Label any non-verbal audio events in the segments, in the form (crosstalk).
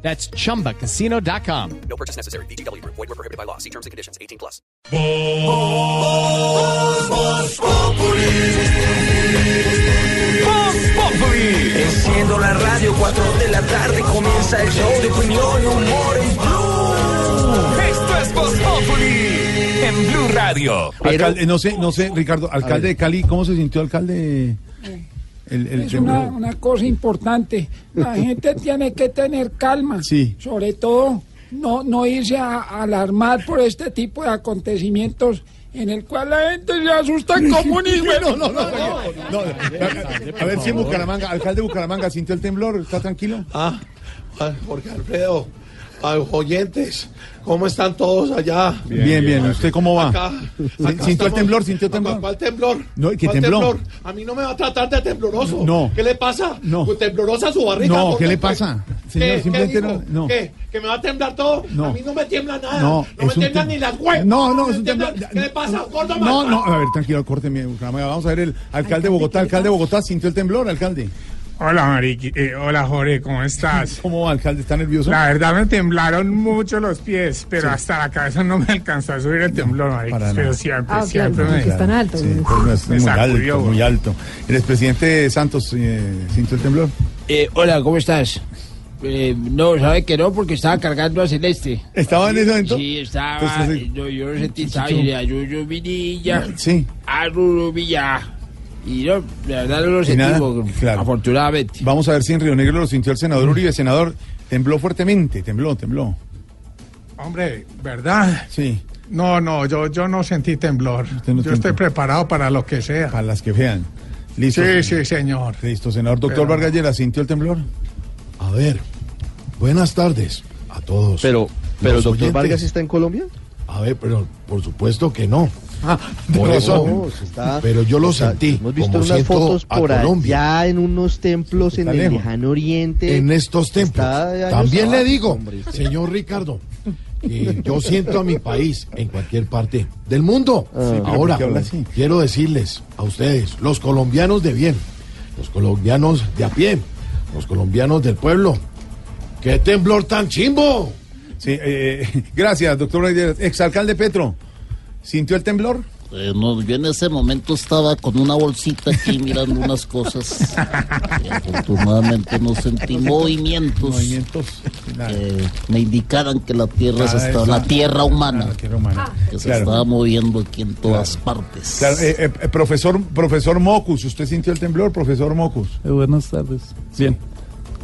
That's chumbacasino.com. No purchase necessary. BGW. Void were prohibited by law. See terms and conditions. 18 plus. Enciendo la radio, 4 de la tarde comienza el show de opinión y humor en Blue. Esto es Voz Populi en Blue Radio. Alcalde, no sé, no sé, Ricardo, alcalde de Cali, ¿cómo se sintió alcalde? El, el Es una, una cosa importante. La (laughs) gente tiene que tener calma. Sí. Sobre todo, no, no irse a, a alarmar por este tipo de acontecimientos en el cual la gente se asusta como un hijo. No, no, no, no, a, a ver si en Bucaramanga, alcalde de Bucaramanga, ¿sintió el temblor? ¿Está tranquilo? Ah, ah, Jorge Alfredo, ah, oyentes, ¿cómo están todos allá? Bien, bien, ¿usted cómo va? Acá, ¿Sintió el temblor? ¿Sintió el temblor? ¿Cuál temblor? No, ¿qué ¿Cuál temblor? A mí no me va a tratar de tembloroso. No. ¿Qué le pasa? No. Pues temblorosa su barriga. No, ¿qué le pasa? Señor, ¿Qué? simplemente ¿Qué no- no. ¿Qué? ¿Que me va a temblar todo? No. A mí no me tiembla nada. No, No, me tiemblan ni las huevas. No, no, es un temblor. ¿Qué le pasa? Gordo No, no, a ver, tranquilo, córteme. Vamos a ver el alcalde de Bogotá, alcalde de Bogotá, ¿sintió el temblor, alcalde? Hola, Mariqui. eh, hola, Jorge, ¿cómo estás? (laughs) ¿Cómo va, alcalde? ¿Está nervioso? La verdad me temblaron mucho los pies, pero hasta la cabeza no me alcanzó a subir el temblor, Mariqui. para Pero nada. siempre, Ah, claro, siempre porque me... están altos. Sí, pues no, es Me muy sacudió, alto, muy alto. ¿El expresidente Santos eh, sintió el temblor? Eh, hola, ¿cómo estás? Eh, no, sabe que no, porque estaba cargando a Celeste. ¿Estaba en ese momento? Sí, estaba. Entonces, sí. no, yo lo sentí, estaba y a Yuyu Vinilla, Sí. a Ruru Villa. Y no, la verdad no lo sentí, claro. afortunadamente. Vamos a ver si en Río Negro lo sintió el senador Uribe. Senador, tembló fuertemente, tembló, tembló. Hombre, ¿verdad? Sí, No, no, yo, yo no sentí temblor. Usted no yo estoy preparado para lo que sea. para las que vean. Listo. Sí, sí, señor. Listo, senador. Doctor Pero- Vargas Lleras, ¿sintió el temblor? A ver, buenas tardes a todos. Pero, pero doctor oyentes. Vargas está en Colombia. A ver, pero por supuesto que no. Ah, (laughs) Por eso, está- pero yo lo o sea, sentí. Hemos visto como unas fotos por allá en unos templos en Está el lejos. lejano oriente. En estos templos. Está También le digo, hombre, señor Ricardo, que yo siento a mi país en cualquier parte del mundo. Ahora, ¿por qué habla así? quiero decirles a ustedes, los colombianos de bien, los colombianos de a pie, los colombianos del pueblo, ¡qué temblor tan chimbo! Sí, eh, (laughs) gracias, doctor Lleras. Exalcalde Petro, ¿sintió el temblor? Eh, no, yo en ese momento estaba con una bolsita aquí (laughs) mirando unas cosas. Y afortunadamente no sentí movimientos Movimientos. Nada. que me indicaran que la tierra se Nada de estaba, la tierra humana, Nada, que romana. que se Claro. estaba moviendo aquí en todas partes. Claro, eh, eh, eh, profesor, profesor Mocus, ¿usted sintió el temblor, profesor Mocus? Eh, buenas tardes. Bien.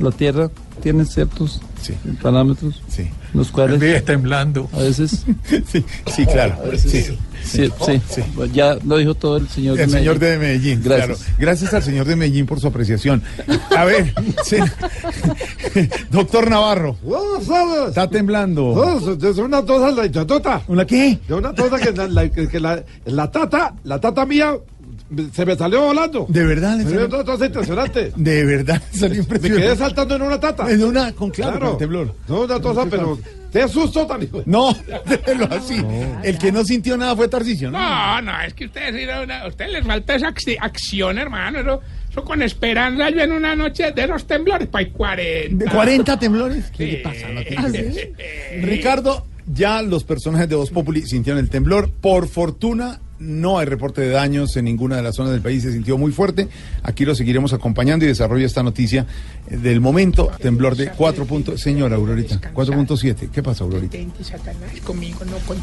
La Tierra tiene ciertos Sí. parámetros, Sí. Los cuales temblando. (laughs) a veces, Sí, sí, claro. Sí. sí, sí, ya lo dijo todo el señor. El de señor Medellín. de Medellín, Gracias. claro. Gracias al señor de Medellín por su apreciación. A ver, sí. (laughs) doctor Navarro, está temblando. Es una tosa la tata. ¿Una qué? Una tosa que, la, la- que- que la, la tata, la tata mía se me salió volando. De verdad, le salió- cosa impresionante. (laughs) de verdad, salió (laughs) Me quedé impresionante. saltando en una tata. En una, con claro, con el temblor. No, una tosa, pero te susto tan hijo. No, (laughs) déjelo así. El que no sintió nada fue Tarcicio, ¿no? No, no, es que ustedes, a ustedes les falta esa acci- acción, hermano. Eso, eso con esperanza, yo en una noche de esos temblores, pues hay 40. ¿De 40 temblores? ¿Qué Sí. le pasa? No que ser. Ricardo, ya los personajes de Voz Populi sintieron el temblor. Por fortuna, no hay reporte de daños en ninguna de las zonas del país. Se sintió muy fuerte. Aquí lo seguiremos acompañando y desarrolla esta noticia eh, del momento. Temblor de 4 puntos. Señora Aurorita, 4.7. ¿Qué pasa, Aurorita?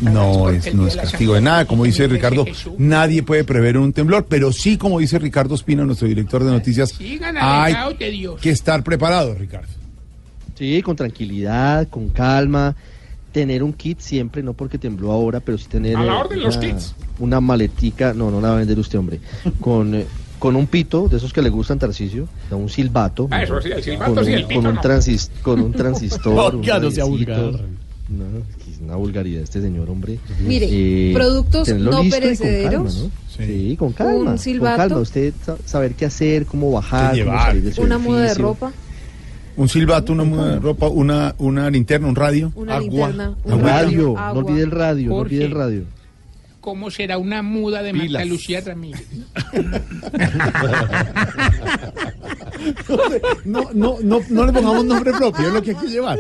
No es, no es castigo de nada. Como dice Ricardo, nadie puede prever un temblor, pero sí, como dice Ricardo Espino, nuestro director de noticias, hay que estar preparado, Ricardo. Sí, con tranquilidad, con calma. Tener un kit siempre, no porque tembló ahora, pero sí tener. A la eh, orden los una- kits. Una maletica, no, no la va a vender usted, hombre. (laughs) Con, eh, con un pito, de esos que le gustan, Tarcicio, un silbato. Ah, eso sí, el silbato con sí, un, el pito con un no. transis- con un transistor. No, ya un no sea radiecito. vulgar. No, una vulgaridad este señor, hombre. Mire, productos tenerlo no y con perecederos. calma, ¿no? Sí, con calma. Un silbato. Con calma, usted sa- saber qué hacer, cómo bajar, cómo salir de su Una muda de ropa. Un silbato, una muda de ropa, una, una linterna, un radio. Una agua. linterna, un radio, agua. no olvide el radio, no olvide el radio. ¿Cómo será una muda de Marta Pilas. Lucía Ramírez? (laughs) No, no, no, no le pongamos nombre propio, es lo que hay que llevar.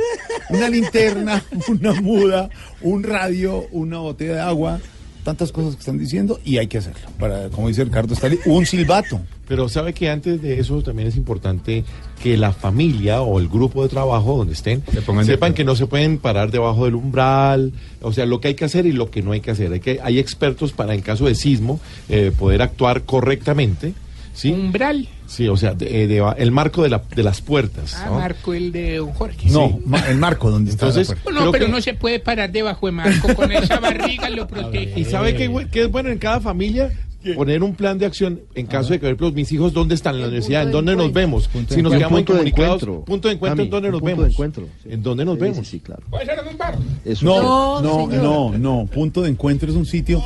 Una linterna, una muda, un radio, una botella de agua, tantas cosas que están diciendo y hay que hacerlo. Para, como dice Ricardo Stali, un silbato. Pero sabe que antes de eso también es importante que la familia o el grupo de trabajo donde estén sepan que no se pueden parar debajo del umbral, o sea, lo que hay que hacer y lo que no hay que hacer. Hay, que, hay expertos para en caso de sismo eh, poder actuar correctamente. ¿sí? Umbral. Sí, o sea, de- de- el marco de, la- de las puertas. Ah, ¿no? Marco, el de don Jorge. No, ma- el marco donde está. Entonces, la puerta. No, pero que- no se puede parar debajo de Marco. Con esa barriga lo (laughs) protege. Y sabe que, que es bueno en cada familia poner un plan de acción en caso de que, por ejemplo, mis hijos, ¿dónde están en la universidad? ¿En dónde nos vemos? Si nos quedamos Punto de incomunicados, encuentro. punto de encuentro, ¿en dónde nos punto de vemos? encuentro, sí. ¿En dónde nos Sí, vemos? sí, claro. Puede ser en un bar. No, No, no, no. Punto de encuentro es un sitio.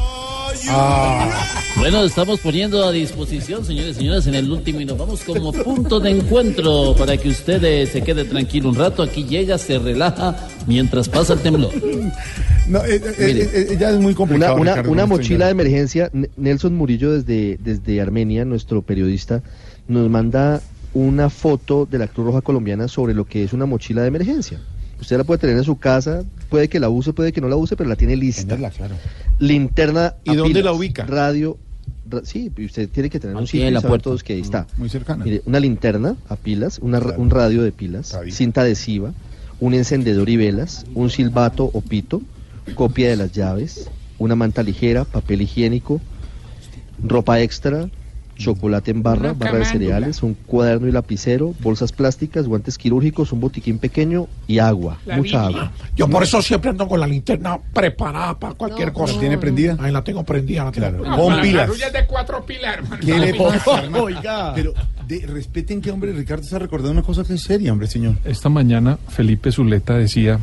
Ah, Bueno, estamos poniendo a disposición, señores y señoras, en el último y nos vamos como punto de encuentro para que usted eh, se quede tranquilo un rato. Aquí llega, se relaja mientras pasa el temblor. no, eh, eh, ya es muy Una, complicado. una, Ricardo, una mochila de emergencia. Nelson Murillo desde, desde Armenia, nuestro periodista, nos manda una foto de la Cruz Roja Colombiana sobre lo que es una mochila de emergencia. Usted la puede tener en su casa, puede que la use, puede que no la use, pero la tiene lista. Tenerla, claro. Linterna. ¿Y a dónde pilas, la ubica? Radio. ra- sí, usted tiene que tener un Aquí sitio la puerta. todos que ahí está. Muy cercana. Mire, una linterna a pilas, una ra- Claro. un radio de pilas, cinta adhesiva, un encendedor y velas, un silbato o pito, copia de las llaves, una manta ligera, papel higiénico, ropa extra, chocolate en barra, barra de cereales, un cuaderno y lapicero, bolsas plásticas, guantes quirúrgicos, un botiquín pequeño y agua, La mucha Biblia. agua. Yo por eso siempre ando con la linterna preparada para cualquier No, cosa. ¿La tiene prendida? Ahí la tengo prendida, la tengo Claro. prendida. No, Con la pilas. es de cuatro pilas, hermano. ¿Qué le pasa? Oiga. Pero de, respeten que, hombre, Ricardo está recordando una cosa que es seria, hombre, señor. Esta mañana Felipe Zuleta decía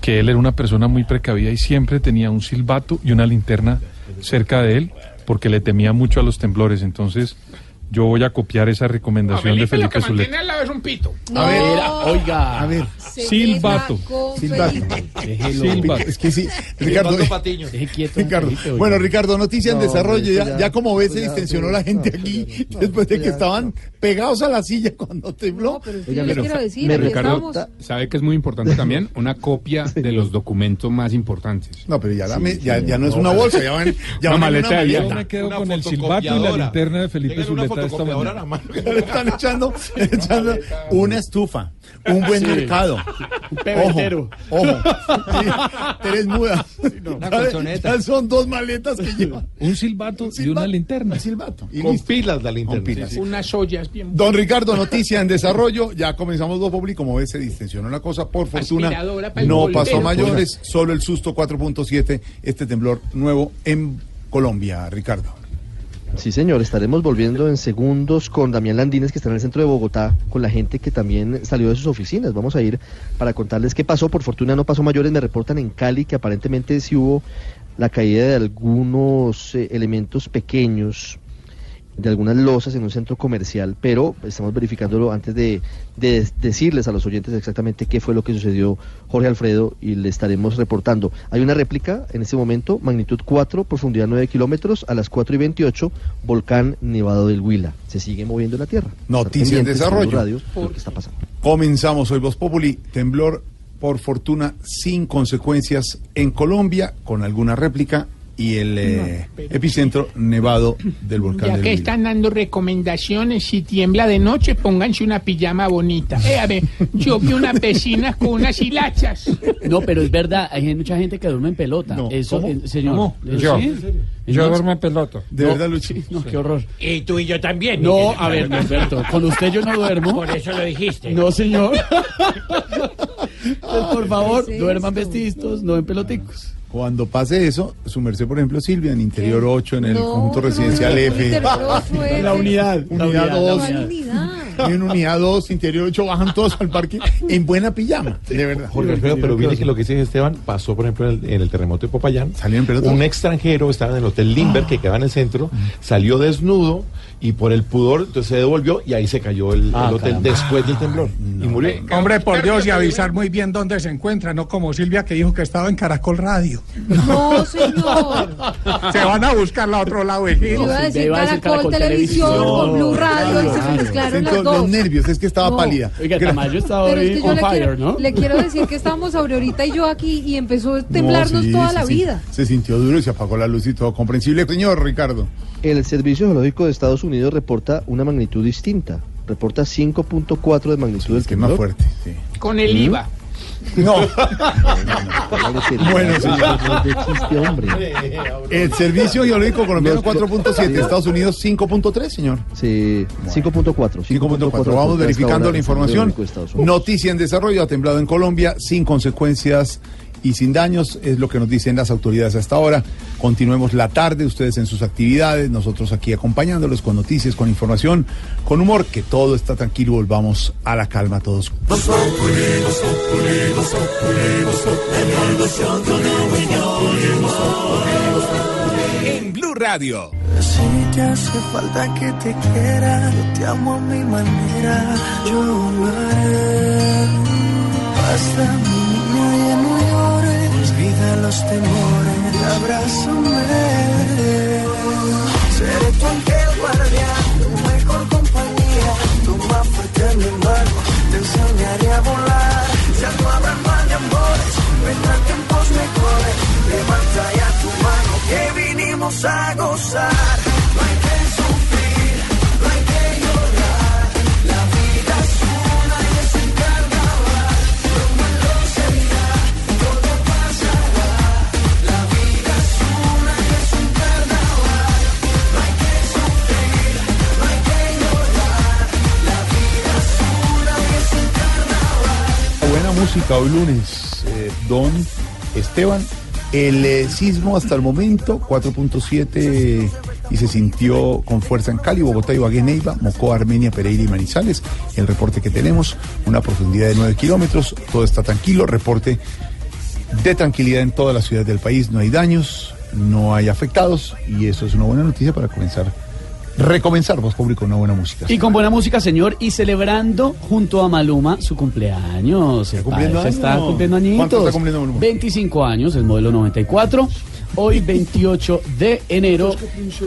que él era una persona muy precavida y siempre tenía un silbato y una linterna cerca de él porque le temía mucho a los temblores. Entonces yo voy a copiar esa No, recomendación de Felipe lo que mantiene Zuleta. al lado es un pito. No, A ver, Oiga. A ver, Silbato. silbato. Es que sí, Ricardo. Silbando Patiño. Deje quieto. a Ricardo. Felipe, oiga. Bueno, Ricardo, noticia en desarrollo. Ya, ya, ya- como ves, se distensionó la gente no, aquí después de que estaban pegados a la silla cuando tembló. Pero sí Oiga, les pero- quiero decir, me aquí Ricardo- estamos. Sabe que es muy importante también una copia (laughs) de los documentos más importantes. No, pero ya, dame- ya, ya no es una bolsa, ya van, ya Una maleta de Yo viaje. me quedo con el silbato y la linterna de Felipe Zuleta fotocopiadora a la mano. (laughs) Le están echando, echando una estufa, un buen mercado. pebetero. Ojo, ojo. Sí, tres mudas. Una colchoneta. son dos maletas que llevan. Un silbato y una linterna. Un silbato. Y Con listo. pilas la linterna. Con pilas. Unas ollas bien. Don Ricardo, noticia en (laughs) desarrollo. Ya comenzamos dos Populi. Como ves, se distensionó la cosa. Por fortuna, no pasó a mayores. Solo el susto 4.7. Este temblor nuevo en Colombia, Ricardo. Sí, señor, estaremos volviendo en segundos con Damián Landines, que está en el centro de Bogotá, con la gente que también salió de sus oficinas. Vamos a ir para contarles qué pasó. Por fortuna no pasó mayores. Me reportan en Cali que aparentemente sí hubo la caída de algunos eh, elementos pequeños, de algunas losas en un centro comercial, pero estamos verificándolo antes de, de decirles a los oyentes exactamente qué fue lo que sucedió, Jorge Alfredo, y le estaremos reportando. Hay una réplica en este momento, magnitud 4, profundidad 9 kilómetros, a las 4 y 28, volcán Nevado del Huila. Se sigue moviendo la tierra. Noticia en desarrollo. Radio, lo que está pasando. Comenzamos hoy Voz Populi. Temblor, por fortuna, sin consecuencias en Colombia, con alguna réplica. Y el eh, epicentro nevado del volcán Ya del que están dando recomendaciones, si tiembla de noche, pónganse una pijama bonita. Eh, a ver, yo vi unas vecinas con unas hilachas. No, pero es verdad, hay mucha gente que duerme en pelota. No, Eso, ¿cómo? eh, señor. ¿Cómo? ¿Eh, Yo. sí? Yo duermo en pelota. De no, verdad, Lucho. sí, no, qué horror. Y tú y yo también. No, a ver, Norberto, con usted yo no duermo. Por eso lo dijiste. No, señor. Entonces, (laughs) por favor, ¿Qué es duerman vestidos, no en peloticos. Cuando pase eso, su merced, por ejemplo, Silvia, en Interior 8, en el No, conjunto residencial no, F. (laughs) La unidad. Unidad la dos. ¿Cuál unidad. unidad? en unidad 2, interior 8, bajan todos al parque en buena pijama, de verdad. Jorge Alfredo, pero viene que lo que dice Esteban pasó, por ejemplo, en el, en el terremoto de Popayán. Un extranjero estaba en el Hotel Limber, que quedaba en el centro, salió desnudo y por el pudor entonces se devolvió y ahí se cayó el, Ah, el hotel caramba. después del temblor. Y murió. Hombre, por Dios, y avisar muy bien dónde se encuentra, no como Silvia que dijo que estaba en Caracol Radio. No, señor. Se van a buscarla a otro lado, iba a decir Caracol, Televisión, con Blue Radio, y se me mezclaron las Siento dos. los nervios, es que estaba No. pálida. Oiga, Tamayo está Pero es hoy que yo on le fire, quiero, ¿no? le quiero decir que estábamos Aurorita y yo aquí y empezó a temblarnos No, sí, toda sí, la sí. vida. Se sintió duro y se apagó la luz y todo comprensible. Señor Ricardo. El Servicio Geológico de Estados Unidos reporta una magnitud distinta. Reporta 5.4 de magnitud del que es más temblor. fuerte, sí. Con el ¿Mm? IVA. No. (laughs) Bueno, Bueno, señor. de chiste, hombre. El Servicio Geológico Colombiano 4.7, Estados Unidos 5.3, señor. Sí, 5.4. 5.4. Vamos verificando la información. Noticia en desarrollo, ha temblado en Colombia sin consecuencias y sin daños, es lo que nos dicen las autoridades hasta ahora. Continuemos la tarde, ustedes en sus actividades, nosotros aquí acompañándolos con noticias, con información, con humor, que todo está tranquilo, volvamos a la calma todos. En Blue Radio. Si te hace falta que te quiera, yo te amo a mi manera, yo lo haré. Basta olvida los temores, abrázame. Seré tu ángel guardián, tu mejor compañía, tu más fuerte mi mano, te enseñaré a volar. Ya no habrá más de amores, vendrán tiempos mejores, levanta ya tu mano que vinimos a gozar. Música hoy lunes, eh, don Esteban. El eh, sismo hasta el momento, 4.7 y se sintió con fuerza en Cali, Bogotá, Ibagué, Neiva, Mocó, Armenia, Pereira y Manizales. El reporte que tenemos, una profundidad de 9 kilómetros, todo está tranquilo, reporte de tranquilidad en todas las ciudades del país, no hay daños, no hay afectados y eso es una buena noticia para comenzar, recomenzar, vos público, una buena música. Y con buena música, señor, y celebrando junto a Maluma su cumpleaños. ¿Está cumpliendo Está cumpliendo añitos. ¿Cuánto está cumpliendo Maluma? 25 años, el modelo 94. Hoy, 28 de enero,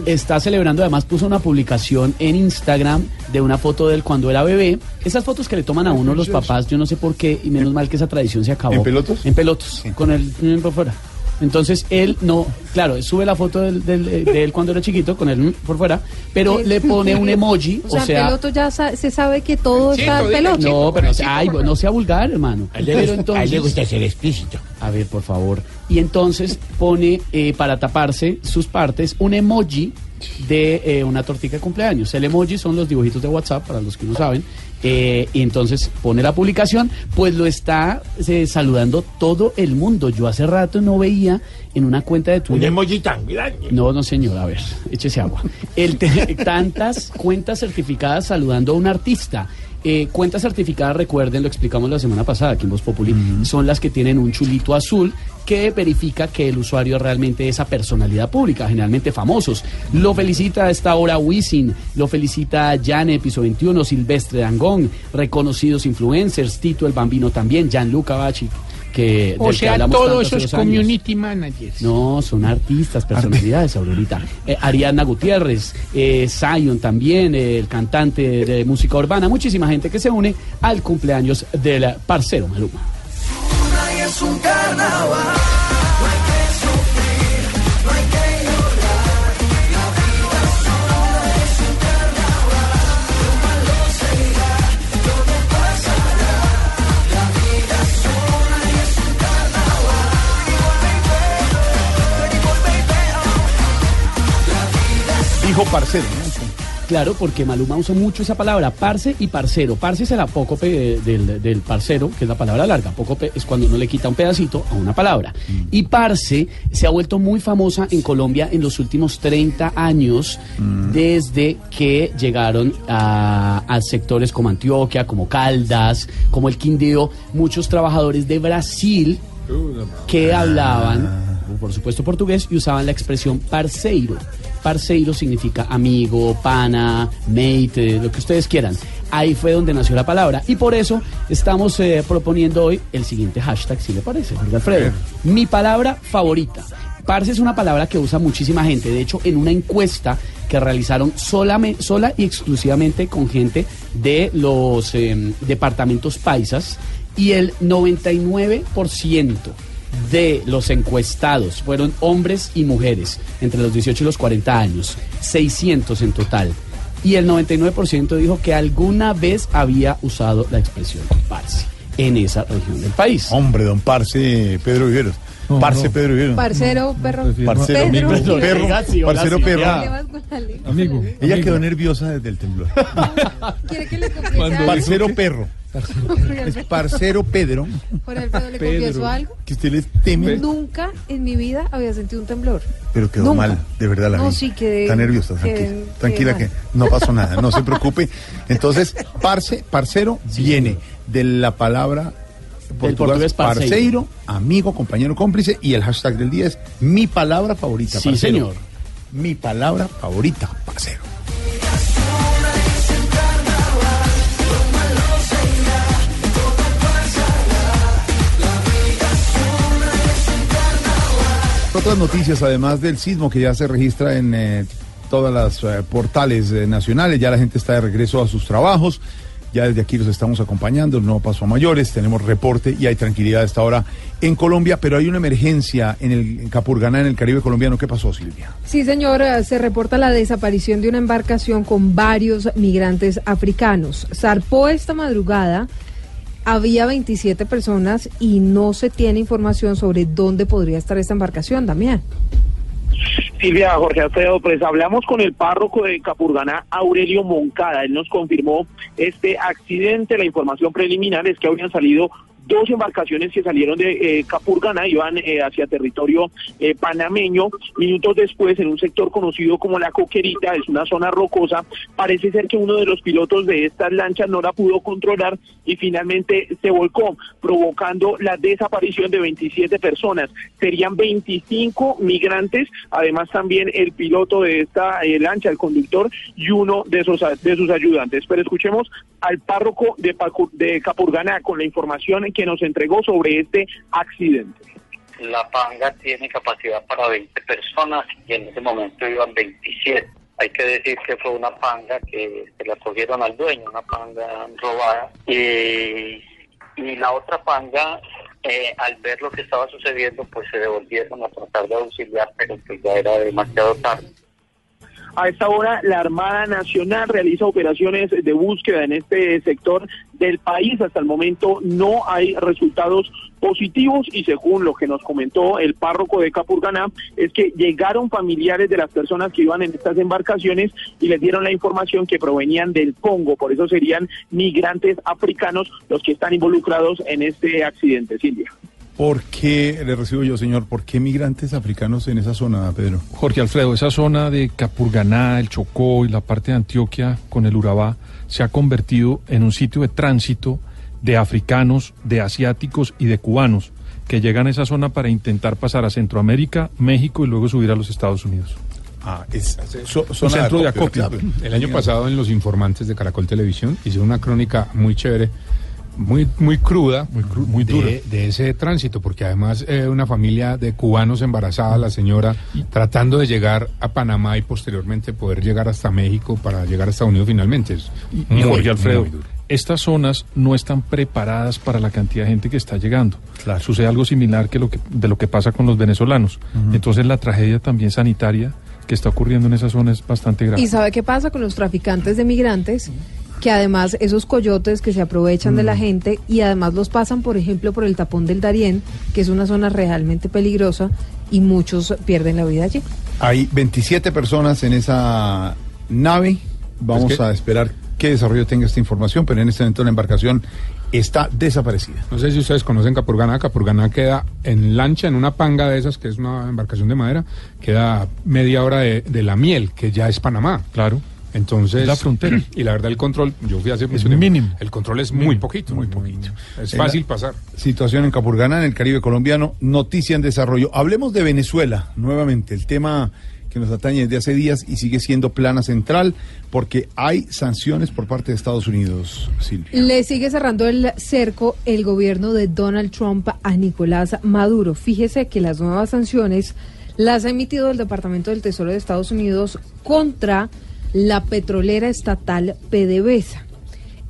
está celebrando. Además, puso una publicación en Instagram de una foto de él cuando era bebé. Esas fotos que le toman a uno los papás, yo no sé por qué, y menos mal que esa tradición se acabó. ¿En pelotos? En pelotos, con el mm, por fuera. Entonces él no, claro, sube la foto del- del- eh, de él cuando era chiquito con él por fuera, pero le pone un emoji, (laughs) O sea, peloto ya sa- se sabe que todo está peloto. no, pero no sea, ay, no sea vulgar, hermano. A él le Pero gusta- entonces, a él le gusta ser explícito. A ver, por favor. Y entonces pone eh, para taparse sus partes un emoji de eh, una tortica de cumpleaños. El emoji son los dibujitos de WhatsApp, para los que no saben. Eh, y entonces pone la publicación, pues lo está eh, saludando todo el mundo. Yo hace rato no veía en una cuenta de Twitter. Un emoji tan grande. No, no, señor, a ver, échese agua. El (laughs) tantas cuentas certificadas saludando a un artista. Eh, cuentas certificadas, recuerden, lo explicamos la semana pasada aquí en Voz Populi, son las que tienen un chulito azul que verifica que el usuario realmente es esa personalidad pública, generalmente famosos. Lo felicita a esta hora Wisin, lo felicita Jane, Piso 21, Silvestre Dangón, reconocidos influencers, Tito el Bambino también, Gianluca Baci, que O sea, hablamos todo tanto eso hace es dos años. community managers. No, son artistas, personalidades, Aurorita. Eh, Ariana Gutiérrez, eh, Zion también, eh, el cantante de música urbana, muchísima gente que se une al cumpleaños del parcero Maluma. Es un carnaval. Parcero, ¿no? claro, porque Maluma usa mucho esa palabra, parce y parcero. Parce es el apócope del, del parcero, que es la palabra larga. Apócope es cuando uno le quita un pedacito a una palabra. Y parce se ha vuelto muy famosa en Colombia en los últimos 30 años, desde que llegaron a, a sectores como Antioquia, como Caldas, como el Quindío, muchos trabajadores de Brasil que hablaban, por supuesto, portugués y usaban la expresión parceiro. Parceiro significa amigo, pana, mate, lo que ustedes quieran. Ahí fue donde nació la palabra. Y por eso estamos eh, proponiendo hoy el siguiente hashtag, si le parece, Jorge Alfredo. Mi palabra favorita. Parce es una palabra que usa muchísima gente. De hecho, en una encuesta que realizaron solame- sola y exclusivamente con gente de los eh, departamentos paisas, y el 99% de los encuestados fueron hombres y mujeres entre los 18 y los 40 años, 600 en total. Y el 99% dijo que alguna vez había usado la expresión parce en esa región del país. Hombre, don Parce Pedro Viveros. Parce Pedro Viveros. Parcero, perro. Parcero, Pedro. perro, perro, parcero, perro. Amigo. Ella quedó nerviosa desde el temblor. ¿Quiere que le (laughs) confiese? Parcero perro. Es parcero Pedro. Por Alfredo, ¿le confieso algo? Que usted le teme. Nunca en mi vida había sentido un temblor. Pero quedó Nunca. mal, de verdad la No, vi. sí, quedé- Está nerviosa, quedé- tranquila. quedé tranquila mal. que no pasó nada, no se preocupe. Entonces, parce, parcero viene de la palabra portugués, portugués parceiro. parceiro, amigo, compañero, cómplice, y el hashtag del día es mi palabra favorita, Sí, señor. Mi palabra favorita, parcero. Otras noticias, además del sismo que ya se registra en eh, todas las eh, portales eh, nacionales, ya la gente está de regreso a sus trabajos, ya desde aquí los estamos acompañando, nuevo paso a mayores, tenemos reporte y hay tranquilidad a esta hora en Colombia, pero hay una emergencia en el Capurganá, en el Caribe colombiano. ¿Qué pasó, Silvia? Sí, señor, eh, se reporta la desaparición de una embarcación con varios migrantes africanos. Zarpó esta madrugada, había 27 personas y no se tiene información sobre dónde podría estar esta embarcación, Damián. Silvia, Jorge Alfredo, pues hablamos con el párroco de Capurganá, Aurelio Moncada. Él nos confirmó este accidente. La información preliminar es que habían salido dos embarcaciones que salieron de eh, Capurganá, iban eh, hacia territorio eh, panameño. Minutos después, en un sector conocido como La Coquerita, es una zona rocosa, parece ser que uno de los pilotos de estas lanchas no la pudo controlar y finalmente se volcó, provocando la desaparición de 27 personas. Serían 25 migrantes, además también el piloto de esta eh, lancha, el conductor, y uno de sus, de sus ayudantes. Pero escuchemos al párroco de, Pacu- de Capurganá con la información que nos entregó sobre este accidente. La panga tiene capacidad para 20 personas y en ese momento iban 27. Hay que decir que fue una panga que se la cogieron al dueño, una panga robada. Y, y la otra panga, eh, al ver lo que estaba sucediendo, pues se devolvieron a tratar de auxiliar, pero pues ya era demasiado tarde. A esta hora, la Armada Nacional realiza operaciones de búsqueda en este sector del país. Hasta el momento no hay resultados positivos y según lo que nos comentó el párroco de Capurganá, es que llegaron familiares de las personas que iban en estas embarcaciones y les dieron la información que provenían del Congo. Por eso serían migrantes africanos los que están involucrados en este accidente, Silvia. ¿Por qué, le recibo yo, señor, por qué migrantes africanos en esa zona, Pedro? Jorge Alfredo, esa zona de Capurganá, el Chocó y la parte de Antioquia con el Urabá se ha convertido en un sitio de tránsito de africanos, de asiáticos y de cubanos que llegan a esa zona para intentar pasar a Centroamérica, México y luego subir a los Estados Unidos. Ah, es un centro de acopio. El año pasado en Los Informantes de Caracol Televisión hice una crónica muy chévere, muy, muy cruda, muy dura. de, de ese tránsito, porque además eh, una familia de cubanos embarazada, la señora tratando de llegar a Panamá y posteriormente poder llegar hasta México para llegar a Estados Unidos finalmente. Es Y muy, Jorge Alfredo, muy duro. estas zonas no están preparadas para la cantidad de gente que está llegando. Sucede algo similar que lo que, de lo que pasa con los venezolanos. Entonces la tragedia también sanitaria que está ocurriendo en esa zona es bastante grave. ¿Y sabe qué pasa con los traficantes de migrantes? Que además esos coyotes que se aprovechan de la gente y además los pasan, por ejemplo, por el tapón del Darién, que es una zona realmente peligrosa y muchos pierden la vida allí. Hay 27 personas en esa nave Vamos que- a esperar qué desarrollo tenga esta información, pero en este momento la embarcación está desaparecida. No sé si ustedes conocen Capurganá. Capurganá queda en lancha, en una panga de esas, que es una embarcación de madera, queda media hora de, de la miel, que ya es Panamá. Claro. Entonces. Es la frontera. (clears throat) Y la verdad, el control, yo fui hace mucho mínimo. El control es muy poquito. Muy poquito. Es fácil pasar. Situación en Capurganá, en el Caribe colombiano, noticia en desarrollo. Hablemos de Venezuela, nuevamente, el tema que nos atañe desde hace días y sigue siendo plana central porque hay sanciones por parte de Estados Unidos, Silvia. Le sigue cerrando el cerco el gobierno de Donald Trump a Nicolás Maduro. Fíjese que las nuevas sanciones las ha emitido el Departamento del Tesoro de Estados Unidos contra la petrolera estatal PDVSA.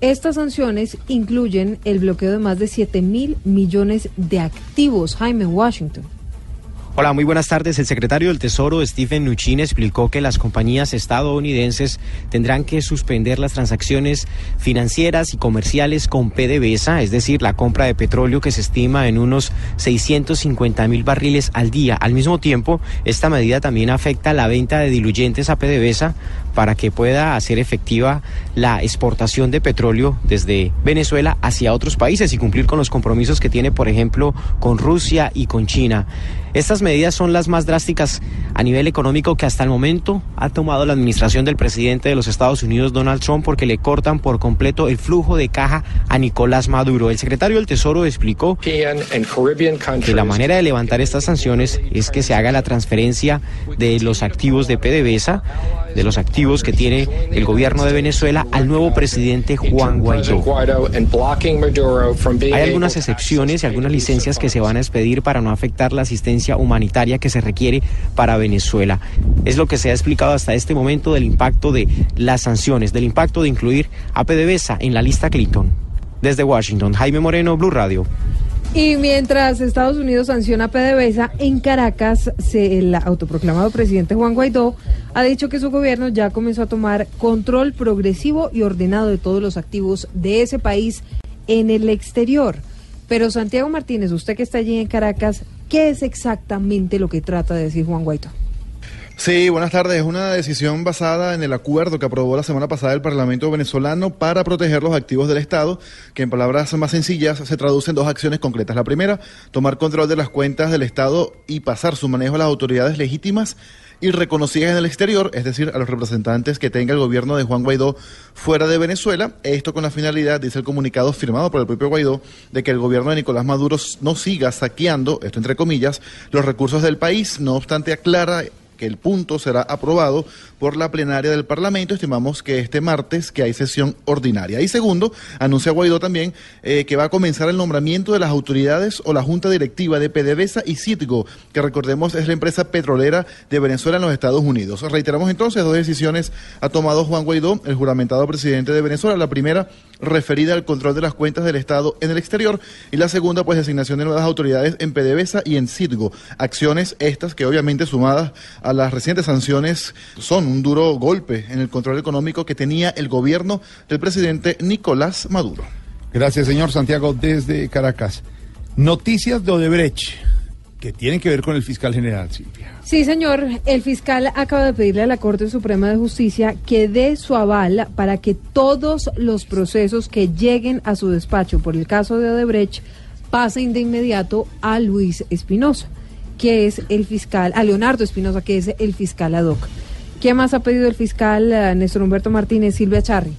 Estas sanciones incluyen el bloqueo de más de 7 mil millones de activos. Jaime Washington. Hola, muy buenas tardes. El secretario del Tesoro, Stephen Mnuchin, explicó que las compañías estadounidenses tendrán que suspender las transacciones financieras y comerciales con PDVSA, es decir, la compra de petróleo que se estima en unos 650 mil barriles al día. Al mismo tiempo, esta medida también afecta la venta de diluyentes a PDVSA para que pueda hacer efectiva la exportación de petróleo desde Venezuela hacia otros países y cumplir con los compromisos que tiene, por ejemplo, con Rusia y con China. Estas medidas son las más drásticas a nivel económico que hasta el momento ha tomado la administración del presidente de los Estados Unidos, Donald Trump, porque le cortan por completo el flujo de caja a Nicolás Maduro. El secretario del Tesoro explicó que la manera de levantar estas sanciones es que se haga la transferencia de los activos de PDVSA, de los activos que tiene el gobierno de Venezuela, al nuevo presidente Juan Guaidó. Hay algunas excepciones y algunas licencias que se van a expedir para no afectar la asistencia humanitaria que se requiere para Venezuela. Es lo que se ha explicado hasta este momento del impacto de las sanciones, del impacto de incluir a PDVSA en la lista Clinton. Desde Washington, Jaime Moreno, Blue Radio. Y mientras Estados Unidos sanciona a PDVSA, en Caracas el autoproclamado presidente Juan Guaidó ha dicho que su gobierno ya comenzó a tomar control progresivo y ordenado de todos los activos de ese país en el exterior. Pero Santiago Martínez, usted que está allí en Caracas, ¿qué es exactamente lo que trata de decir Juan Guaidó? Sí, buenas tardes. Es una decisión basada en el acuerdo que aprobó la semana pasada el Parlamento venezolano para proteger los activos del Estado, que en palabras más sencillas se traduce en dos acciones concretas. La primera, tomar control de las cuentas del Estado y pasar su manejo a las autoridades legítimas y reconocidas en el exterior, es decir, a los representantes que tenga el gobierno de Juan Guaidó fuera de Venezuela. Esto con la finalidad, dice el comunicado firmado por el propio Guaidó, de que el gobierno de Nicolás Maduro no siga saqueando, esto entre comillas, los recursos del país. No obstante, aclara el punto será aprobado por la plenaria del Parlamento. Estimamos que este martes que hay sesión ordinaria. Y segundo, anuncia Guaidó también eh, que va a comenzar el nombramiento de las autoridades o la junta directiva de PDVSA y Citgo, que recordemos es la empresa petrolera de Venezuela en los Estados Unidos. Reiteramos entonces dos decisiones ha tomado Juan Guaidó, el juramentado presidente de Venezuela. La primera referida al control de las cuentas del Estado en el exterior y la segunda pues designación de nuevas autoridades en PDVSA y en Citgo. Acciones estas que obviamente sumadas a las recientes sanciones son un duro golpe en el control económico que tenía el gobierno del presidente Nicolás Maduro. Gracias, señor Santiago, desde Caracas. Noticias de Odebrecht, que tienen que ver con el fiscal general, Silvia. Sí, señor. El fiscal acaba de pedirle a la Corte Suprema de Justicia que dé su aval para que todos los procesos que lleguen a su despacho por el caso de Odebrecht pasen de inmediato a Luis Espinosa, que es el fiscal, a Leonardo Espinosa, que es el fiscal ad hoc. ¿Qué más ha pedido el fiscal eh, Néstor Humberto Martínez, Silvia Charri?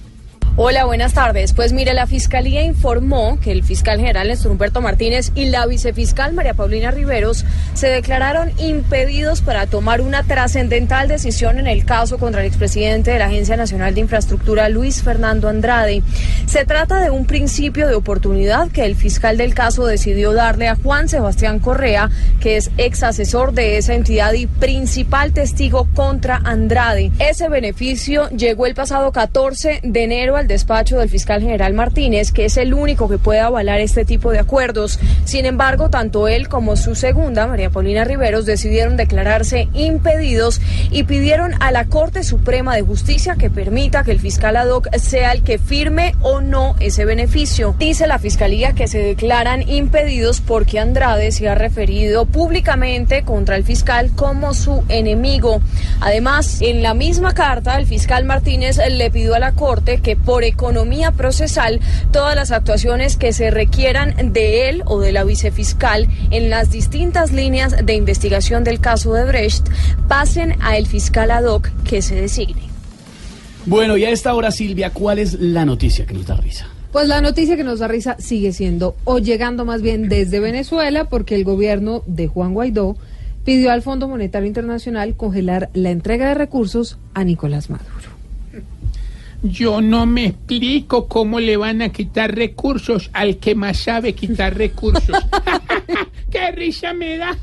Hola, buenas tardes. Pues mire, la Fiscalía informó que el fiscal general Néstor Humberto Martínez y la vicefiscal María Paulina Riveros se declararon impedidos para tomar una trascendental decisión en el caso contra el expresidente de la Agencia Nacional de Infraestructura, Luis Fernando Andrade. Se trata de un principio de oportunidad que el fiscal del caso decidió darle a Juan Sebastián Correa, que es ex asesor de esa entidad y principal testigo contra Andrade. Ese beneficio llegó el pasado 14 de enero al al despacho del fiscal general Martínez, que es el único que puede avalar este tipo de acuerdos. Sin embargo, tanto él como su segunda, María Paulina Riveros, decidieron declararse impedidos y pidieron a la Corte Suprema de Justicia que permita que el fiscal ad hoc sea el que firme o no ese beneficio. Dice la fiscalía que se declaran impedidos porque Andrade se ha referido públicamente contra el fiscal como su enemigo. Además, en la misma carta, el fiscal Martínez le pidió a la Corte que economía procesal todas las actuaciones que se requieran de él o de la vicefiscal en las distintas líneas de investigación del caso de Brecht pasen a el fiscal ad hoc que se designe. Bueno, y a esta hora, Silvia, ¿cuál es la noticia que nos da risa? Pues la noticia que nos da risa sigue siendo, o llegando más bien desde Venezuela, porque el gobierno de Juan Guaidó pidió al Fondo Monetario Internacional congelar la entrega de recursos a Nicolás Maduro. Yo no me explico cómo le van a quitar recursos al que más sabe quitar recursos. (laughs) ¡Qué risa me da!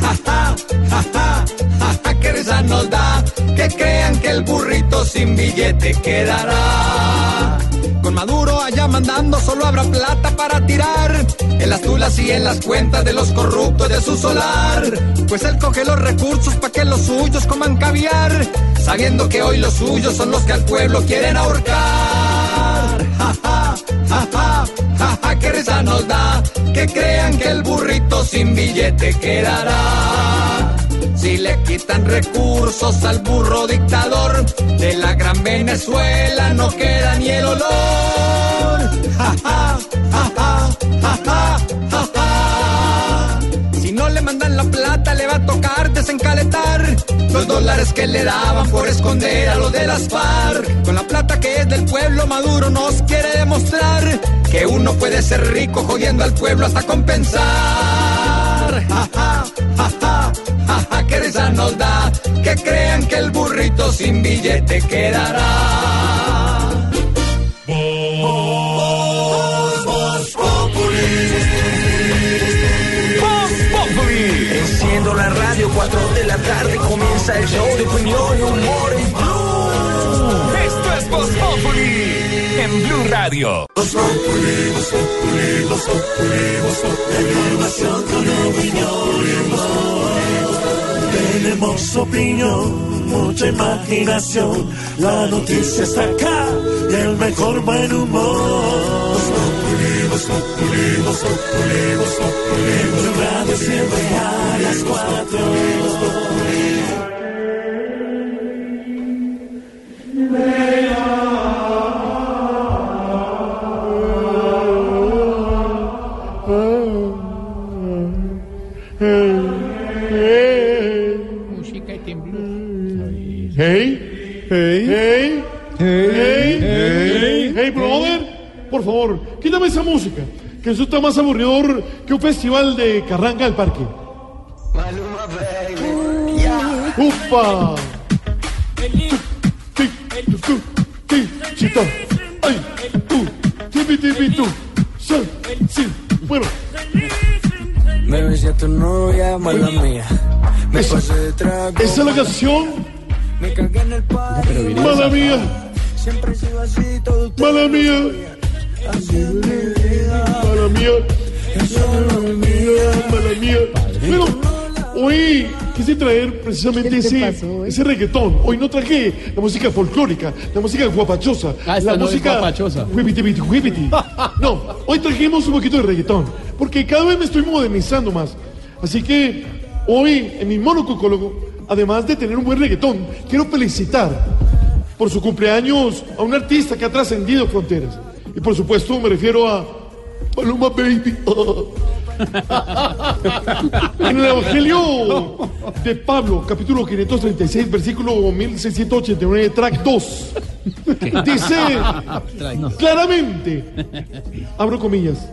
Ja, ja, ja, ja, ja, ja, qué risa nos da que crean que el burrito sin billete quedará. Con Maduro allá mandando solo habrá plata para tirar en las tulas y en las cuentas de los corruptos de su solar. Pues él coge los recursos para que los suyos coman caviar, sabiendo que hoy los suyos son los que al pueblo quieren ahorcar. Ja, ja, ja, ja, ja, ja, qué risa nos da que crean que el burrito sin billete quedará. Si le quitan recursos al burro dictador de la gran Venezuela no queda ni el olor. Ja, ja, ja, ja, ja, ja. Si no le mandan la plata le va a tocar desencaletar los dólares que le daban por esconder a los de las FARC. Con la plata que es del pueblo Maduro nos quiere demostrar que uno puede ser rico jodiendo al pueblo hasta compensar. Ja, ja, ja, qué risa nos da que crean que el burrito sin billete quedará. Voz Populi. Enciendo la radio, 4 de la tarde comienza el show de opinión y humor en Blue. Esto es Voz Populi en Blue Radio. Tenemos opinión, mucha imaginación. La noticia está acá y el mejor buen humor. Populi. Blue Radio siempre a las cuatro. Música, que eso está más aburridor que un festival de carranga al parque. ¡Upa! Chita, ay, tú, tipi, tipi, tú, sí, sí, bueno. Me besé a tu novia, mala mía. Me Esa- pasé de trago. Esa es la canción, Me cagué en el parque. mala mía, Siempre he sido así, todo mala mía, mala mía, mala mía. Pero hoy quise traer precisamente ese, ese reggaetón. Hoy no traje la música folclórica, la música guapachosa, Ah, la no música guapachosa. whippity, whippity. (laughs) No, hoy trajimos un poquito de reggaetón, porque cada vez me estoy modernizando más. Así que hoy, en mi monococólogo, además de tener un buen reggaetón, quiero felicitar por su cumpleaños a un artista que ha trascendido fronteras. Y por supuesto me refiero a Paloma Baby. (laughs) en el Evangelio de Pablo, capítulo 536, versículo 1689, track 2, dice claramente, abro comillas,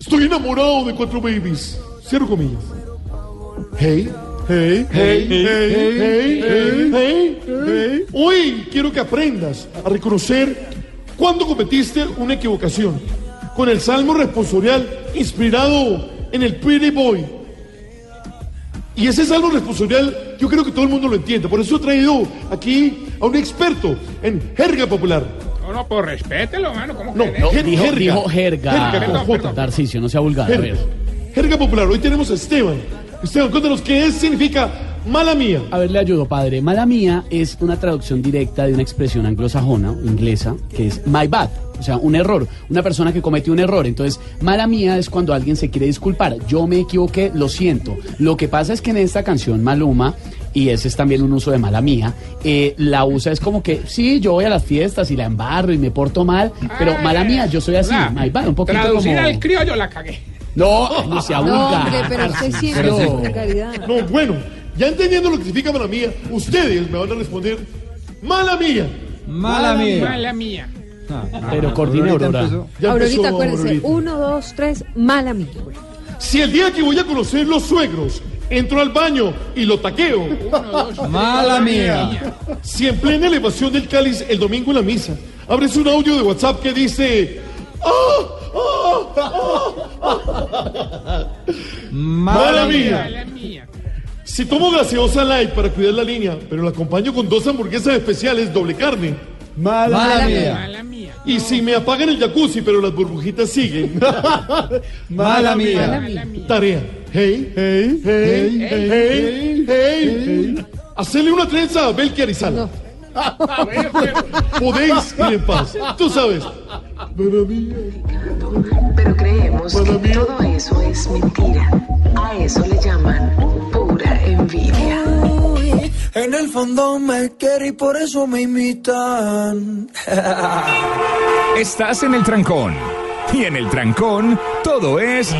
estoy enamorado de cuatro babies, cierro comillas. Hey, hey, hey, hey, hey, hey, hey, hey. Hoy quiero que aprendas a reconocer cuando cometiste una equivocación con el salmo responsorial inspirado en el Pretty Boy. Y ese saldo responsabilidad, yo creo que todo el mundo lo entiende. Por eso he traído aquí a un experto en jerga popular. No, no, pues respételo, mano. ¿Cómo No, que no, Dijo, jerga. dijo jerga. Jerga con J. Tarcisio, no sea vulgar. A Jerga. ver. Jerga popular. Hoy tenemos a Esteban. Esteban, cuéntanos qué es, significa mala mía. A ver, le ayudo, padre. Mala mía es una traducción directa de una expresión anglosajona o inglesa que es my bad. O sea, un error. Una persona que cometió un error. Entonces, mala mía es cuando alguien se quiere disculpar. Yo me equivoqué, lo siento. Lo que pasa es que en esta canción, Maluma, y ese es también un uso de mala mía, eh, la usa es como que, sí, yo voy a las fiestas y la embarro y me porto mal, pero Ah, mala mía, yo soy así, my bad, un poquito Traducir como... al criollo la cagué. No, no sea No, vulgar. hombre, pero usted siempre Pero- con vulgaridad. No, bueno, ya entendiendo lo que significa mala mía, ustedes me van a responder mala mía. Mala mía. Mala mía. Pero coordine Aurora. Ya Aurorita, empezó, acuérdese, Aurorita. uno, dos, tres, mala mía. Si el día que voy a conocer los suegros entro al baño y lo taqueo. Mala mía. Si en plena elevación del cáliz el domingo en la misa abres un audio de WhatsApp que dice. "Ah, ah, ah". Mala mía. Mala mía. Si tomo gaseosa light para cuidar la línea, pero la acompaño con dos hamburguesas especiales doble carne. Mala mía. Mala mía. Y si me apagan el jacuzzi, pero las burbujitas siguen. (laughs) Mala mía. Mala mía. Tarea. Hey, hey, hey, hey, hey, hey. Hacerle una trenza a Belki Arizala. A ver, pero- Podéis ir en paz. Tú sabes. Mala mía. Pero creemos que todo eso es mentira. A eso le llaman pura envidia. Uy, En el fondo me quiere y por eso me imitan. (laughs) Estás en el trancón. Y en el trancón, todo es.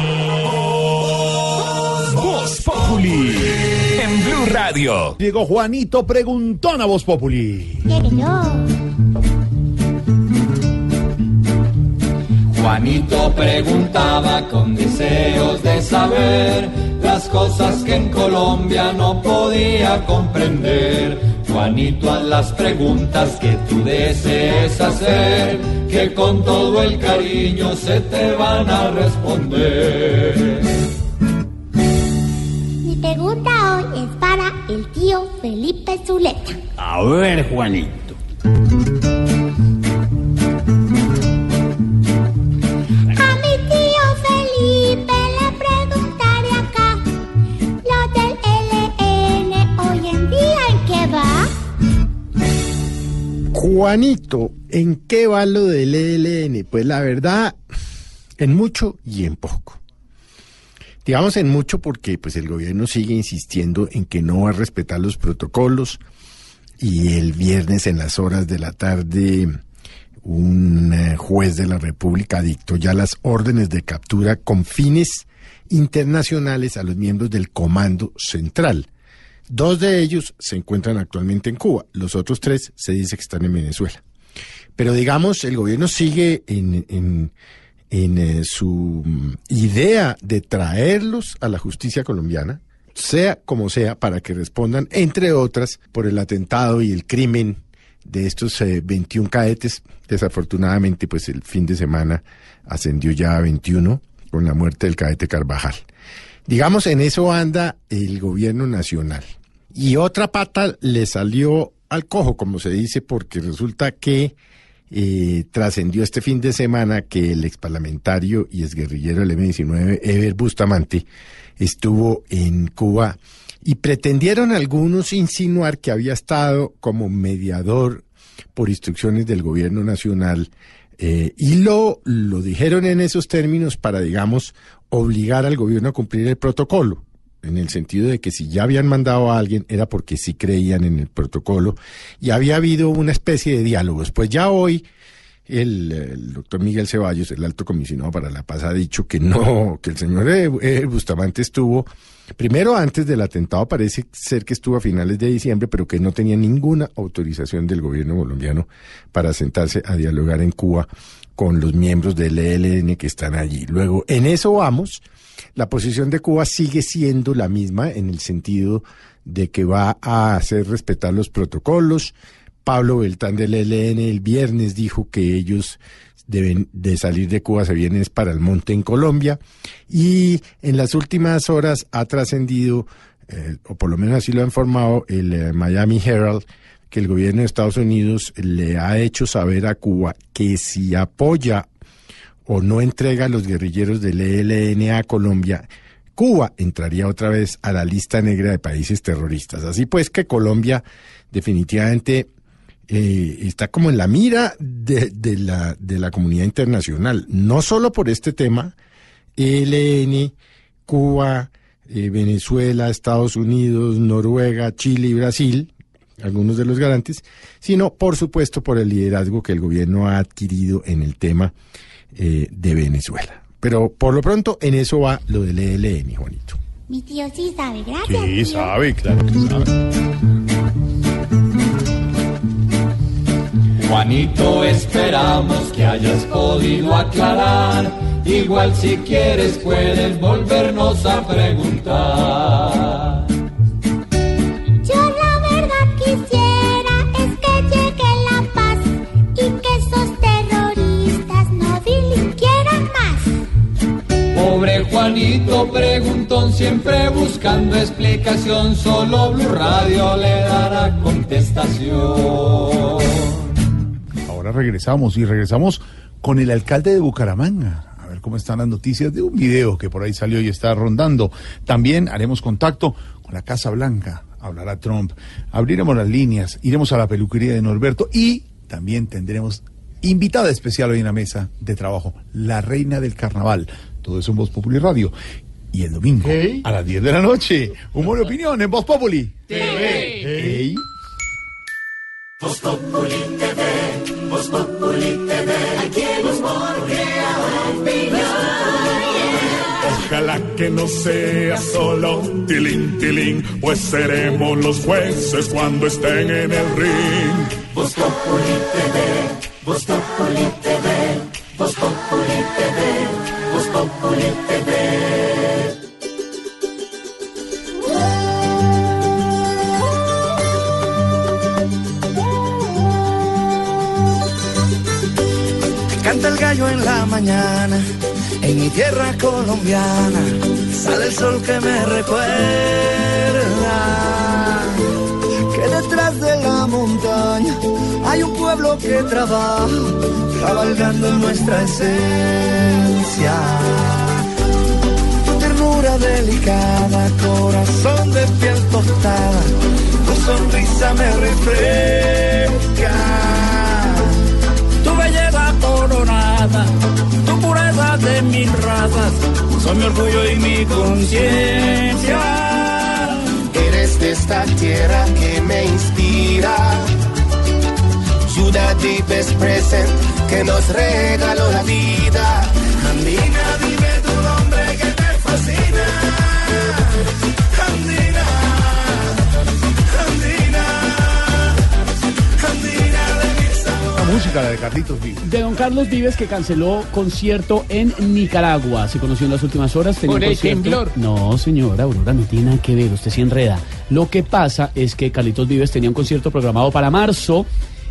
Voz Populi. En Blue Radio. Llegó Juanito Preguntón a Voz Populi. Juanito preguntaba con deseos de saber las cosas que en Colombia no podía comprender. Juanito, haz las preguntas que tú desees hacer, que con todo el cariño se te van a responder. Mi pregunta hoy es para el tío Felipe Zuleta. A ver, Juanito. Juanito, ¿en qué va lo del ELN? Pues la verdad, en mucho y en poco. Digamos en mucho porque pues el gobierno sigue insistiendo en que no va a respetar los protocolos y el viernes en las horas de la tarde un eh, juez de la República dictó ya las órdenes de captura con fines internacionales a los miembros del Comando Central. Dos de ellos se encuentran actualmente en Cuba, los otros tres se dice que están en Venezuela. Pero digamos, el gobierno sigue en, en, en, eh, su mm, idea de traerlos a la justicia colombiana, sea como sea, para que respondan, entre otras, por el atentado y el crimen de estos eh, 21 cadetes. Desafortunadamente, pues el fin de semana ascendió ya a 21 con la muerte del cadete Carvajal. Digamos, en eso anda el gobierno nacional. Y otra pata le salió al cojo, como se dice, porque resulta que eh, trascendió este fin de semana que el exparlamentario y exguerrillero del M-19, Ever Bustamante, estuvo en Cuba y pretendieron algunos insinuar que había estado como mediador por instrucciones del gobierno nacional eh, y lo, lo dijeron en esos términos para, digamos, obligar al gobierno a cumplir el protocolo, en el sentido de que si ya habían mandado a alguien era porque sí creían en el protocolo y había habido una especie de diálogos. Pues ya hoy el, el doctor Miguel Ceballos, el alto comisionado para la paz, ha dicho que no, que el señor Bustamante estuvo, primero antes del atentado, parece ser que estuvo a finales de diciembre, pero que no tenía ninguna autorización del gobierno colombiano para sentarse a dialogar en Cuba con los miembros del ELN que están allí. Luego, en eso vamos. La posición de Cuba sigue siendo la misma en el sentido de que va a hacer respetar los protocolos. Pablo Beltrán del ELN el viernes dijo que ellos deben de salir de Cuba, se vienen para el monte en Colombia. Y en las últimas horas ha trascendido eh, o por lo menos así lo ha informado el eh, Miami Herald, que el gobierno de Estados Unidos le ha hecho saber a Cuba que si apoya o no entrega a los guerrilleros del ELN a Colombia, Cuba entraría otra vez a la lista negra de países terroristas. Así pues que Colombia definitivamente eh, está como en la mira de, de la, de la comunidad internacional, no solo por este tema, ELN, Cuba, eh, Venezuela, Estados Unidos, Noruega, Chile y Brasil, algunos de los garantes, sino por supuesto por el liderazgo que el gobierno ha adquirido en el tema eh, de Venezuela. Pero por lo pronto en eso va lo del ELN, Juanito. Mi tío sí sabe, gracias. Sí, tío. sabe, claro que sabe. Juanito, esperamos que hayas podido aclarar. Igual si quieres puedes volvernos a preguntar. Yo la verdad quisiera es que llegue la paz y que esos terroristas no delinquieran más. Pobre Juanito preguntón, siempre buscando explicación. Solo Blue Radio le dará contestación. Ahora regresamos y regresamos con el alcalde de Bucaramanga. A ver cómo están las noticias de un video que por ahí salió y está rondando. También haremos contacto con la Casa Blanca. Hablará Trump. Abriremos las líneas. Iremos a la peluquería de Norberto y también tendremos invitada especial hoy en la mesa de trabajo, la reina del carnaval. Todo eso en Voz Populi Radio. Y el domingo a las 10 de la noche, humor y opinión en Voz Populi. Ey. Voz Populi TV, Voz Populi TV, aquí el humor crea opinión. Ojalá que no sea solo tilín, tilín, pues seremos los jueces cuando estén en el ring. Voz Populi TV, Voz Populi TV, Voz Populi TV, Voz Populi TV. Canta el gallo en la mañana, en mi tierra colombiana, sale el sol que me recuerda que detrás de la montaña hay un pueblo que trabaja, cabalgando en nuestra esencia. Tu ternura delicada, corazón de piel tostada, tu sonrisa me refresca. Pureza de mil razas, son mi orgullo y mi conciencia. Eres de esta tierra que me inspira. The deepest present que nos regaló la vida. Andina, dime música, la de Carlitos Vives. De don Carlos Vives que canceló concierto en Nicaragua. Se conoció en las últimas horas. tenía Por un el concierto- temblor. No, señora, Aurora no tiene nada que ver. Usted se enreda. Lo que pasa es que Carlitos Vives tenía un concierto programado para marzo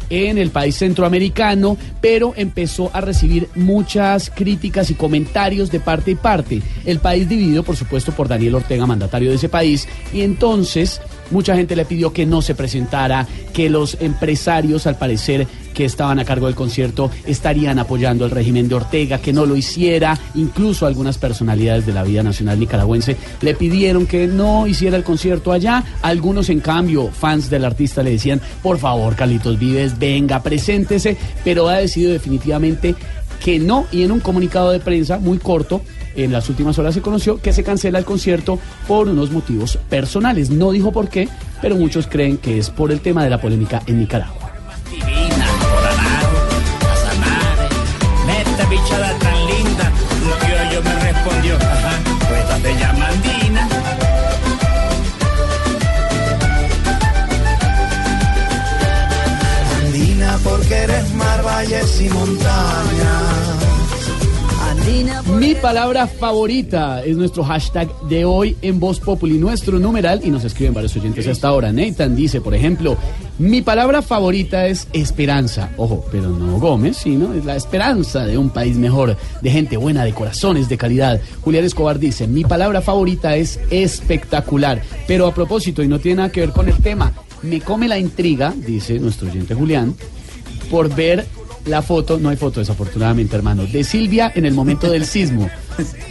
en el país centroamericano, pero empezó a recibir muchas críticas y comentarios de parte y parte. El país dividido, por supuesto, por Daniel Ortega, mandatario de ese país, y entonces mucha gente le pidió que no se presentara, que los empresarios, al parecer, que estaban a cargo del concierto estarían apoyando el régimen de Ortega, que no lo hiciera, incluso algunas personalidades de la vida nacional nicaragüense le pidieron que no hiciera el concierto allá, algunos en cambio, fans del artista le decían, por favor Carlitos Vives, venga, preséntese, pero ha decidido definitivamente que no, y en un comunicado de prensa muy corto, en las últimas horas se conoció que se cancela el concierto por unos motivos personales. No dijo por qué, pero muchos creen que es por el tema de la polémica en Nicaragua. Mi palabra favorita es nuestro hashtag de hoy en Voz Populi, nuestro numeral, y nos escriben varios oyentes hasta ahora. Nathan dice, por ejemplo, mi palabra favorita es esperanza. Ojo, pero no Gómez, sino es la esperanza de un país mejor, de gente buena, de corazones de calidad. Julián Escobar dice, mi palabra favorita es espectacular. Pero a propósito, y no tiene nada que ver con el tema, me come la intriga, dice nuestro oyente Julián, por ver la foto, no hay foto desafortunadamente, hermano, de Silvia en el momento del sismo.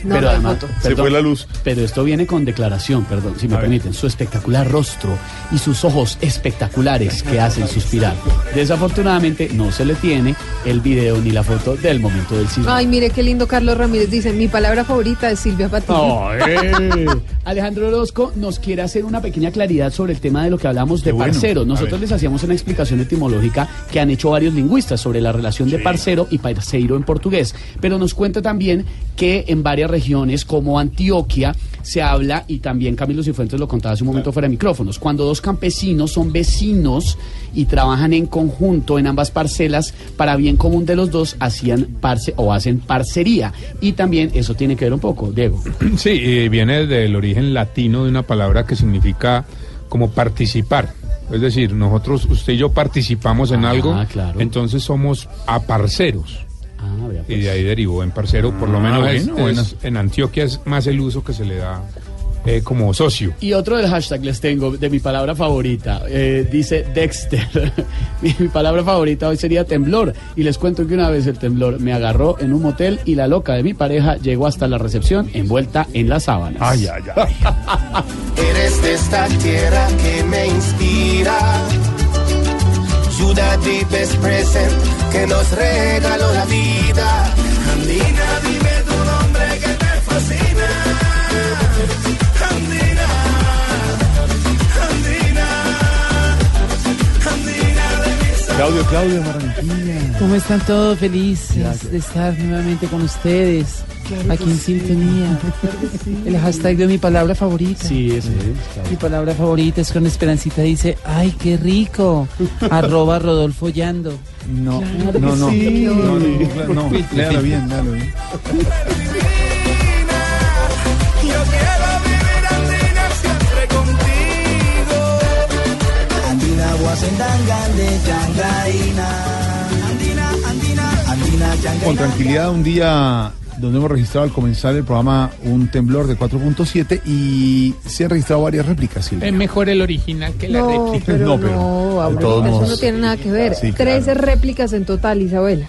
No, no hay foto. Se fue la luz. Pero esto viene con declaración, perdón, si me permiten. Su espectacular rostro y sus ojos espectaculares que hacen suspirar. Desafortunadamente no se le tiene el video ni la foto del momento del sismo. Ay, mire qué lindo Carlos Ramírez dice, mi palabra favorita es Silvia Patiño. Ay. (laughs) Alejandro Orozco nos quiere hacer una pequeña claridad sobre el tema de lo que hablamos de bueno. parcero. A Nosotros les hacíamos una explicación etimológica que han hecho varios lingüistas sobre la relación de parcero y parceiro en portugués. Pero nos cuenta también que en varias regiones como Antioquia se habla, y también Camilo Cifuentes lo contaba hace un momento fuera de micrófonos, cuando dos campesinos son vecinos y trabajan en conjunto en ambas parcelas para bien común de los dos, hacían parce o hacen parcería. Y también eso tiene que ver un poco, Diego. (clears throat) Sí, eh, viene del origen latino de una palabra que significa como participar. Es decir, nosotros, usted y yo participamos en Ah, algo, claro. entonces somos aparceros. Ah, vea, Y pues. de ahí derivó en parcero, por lo Ah, menos es- bueno, bueno. es- en Antioquia es más el uso que se le da eh, como socio. Y otro del hashtag les tengo de mi palabra favorita. Eh, dice Dexter. (laughs) mi, mi palabra favorita hoy sería temblor. Y les cuento que una vez el temblor me agarró en un motel y la loca de mi pareja llegó hasta la recepción envuelta en las sábanas. Ay, ay, ay. (laughs) Eres de esta tierra que me inspira. Ciudad Deep es present que nos regaló la vida. Andina, dime tu nombre que te fascina. Andina, Andina, Andina de Claudio, Claudio, Barranquilla. ¿Cómo están todos? Felices de estar nuevamente con ustedes. Aquí en sintonía. El hashtag de mi palabra favorita. Sí, ese es. Mi palabra favorita es con Esperancita. Dice, ¡ay, qué rico! (laughs) Arroba Rodolfo Yando. No, Claro no, no, sí. no, no, no, no, (laughs) léalo bien, léalo bien. Yo quiero vivir Andina siempre contigo. Andina Guasendangande, Yangaina. Andina, Andina, Andina, Yangaina. Con tranquilidad, un día donde hemos registrado al comenzar el programa un temblor de 4.7 y se han registrado varias réplicas. Silvia. Es mejor el original que la No, réplica. pero No, no, pero, todos eso no tiene nada que ver. Sí, Trece réplicas en total, Isabela.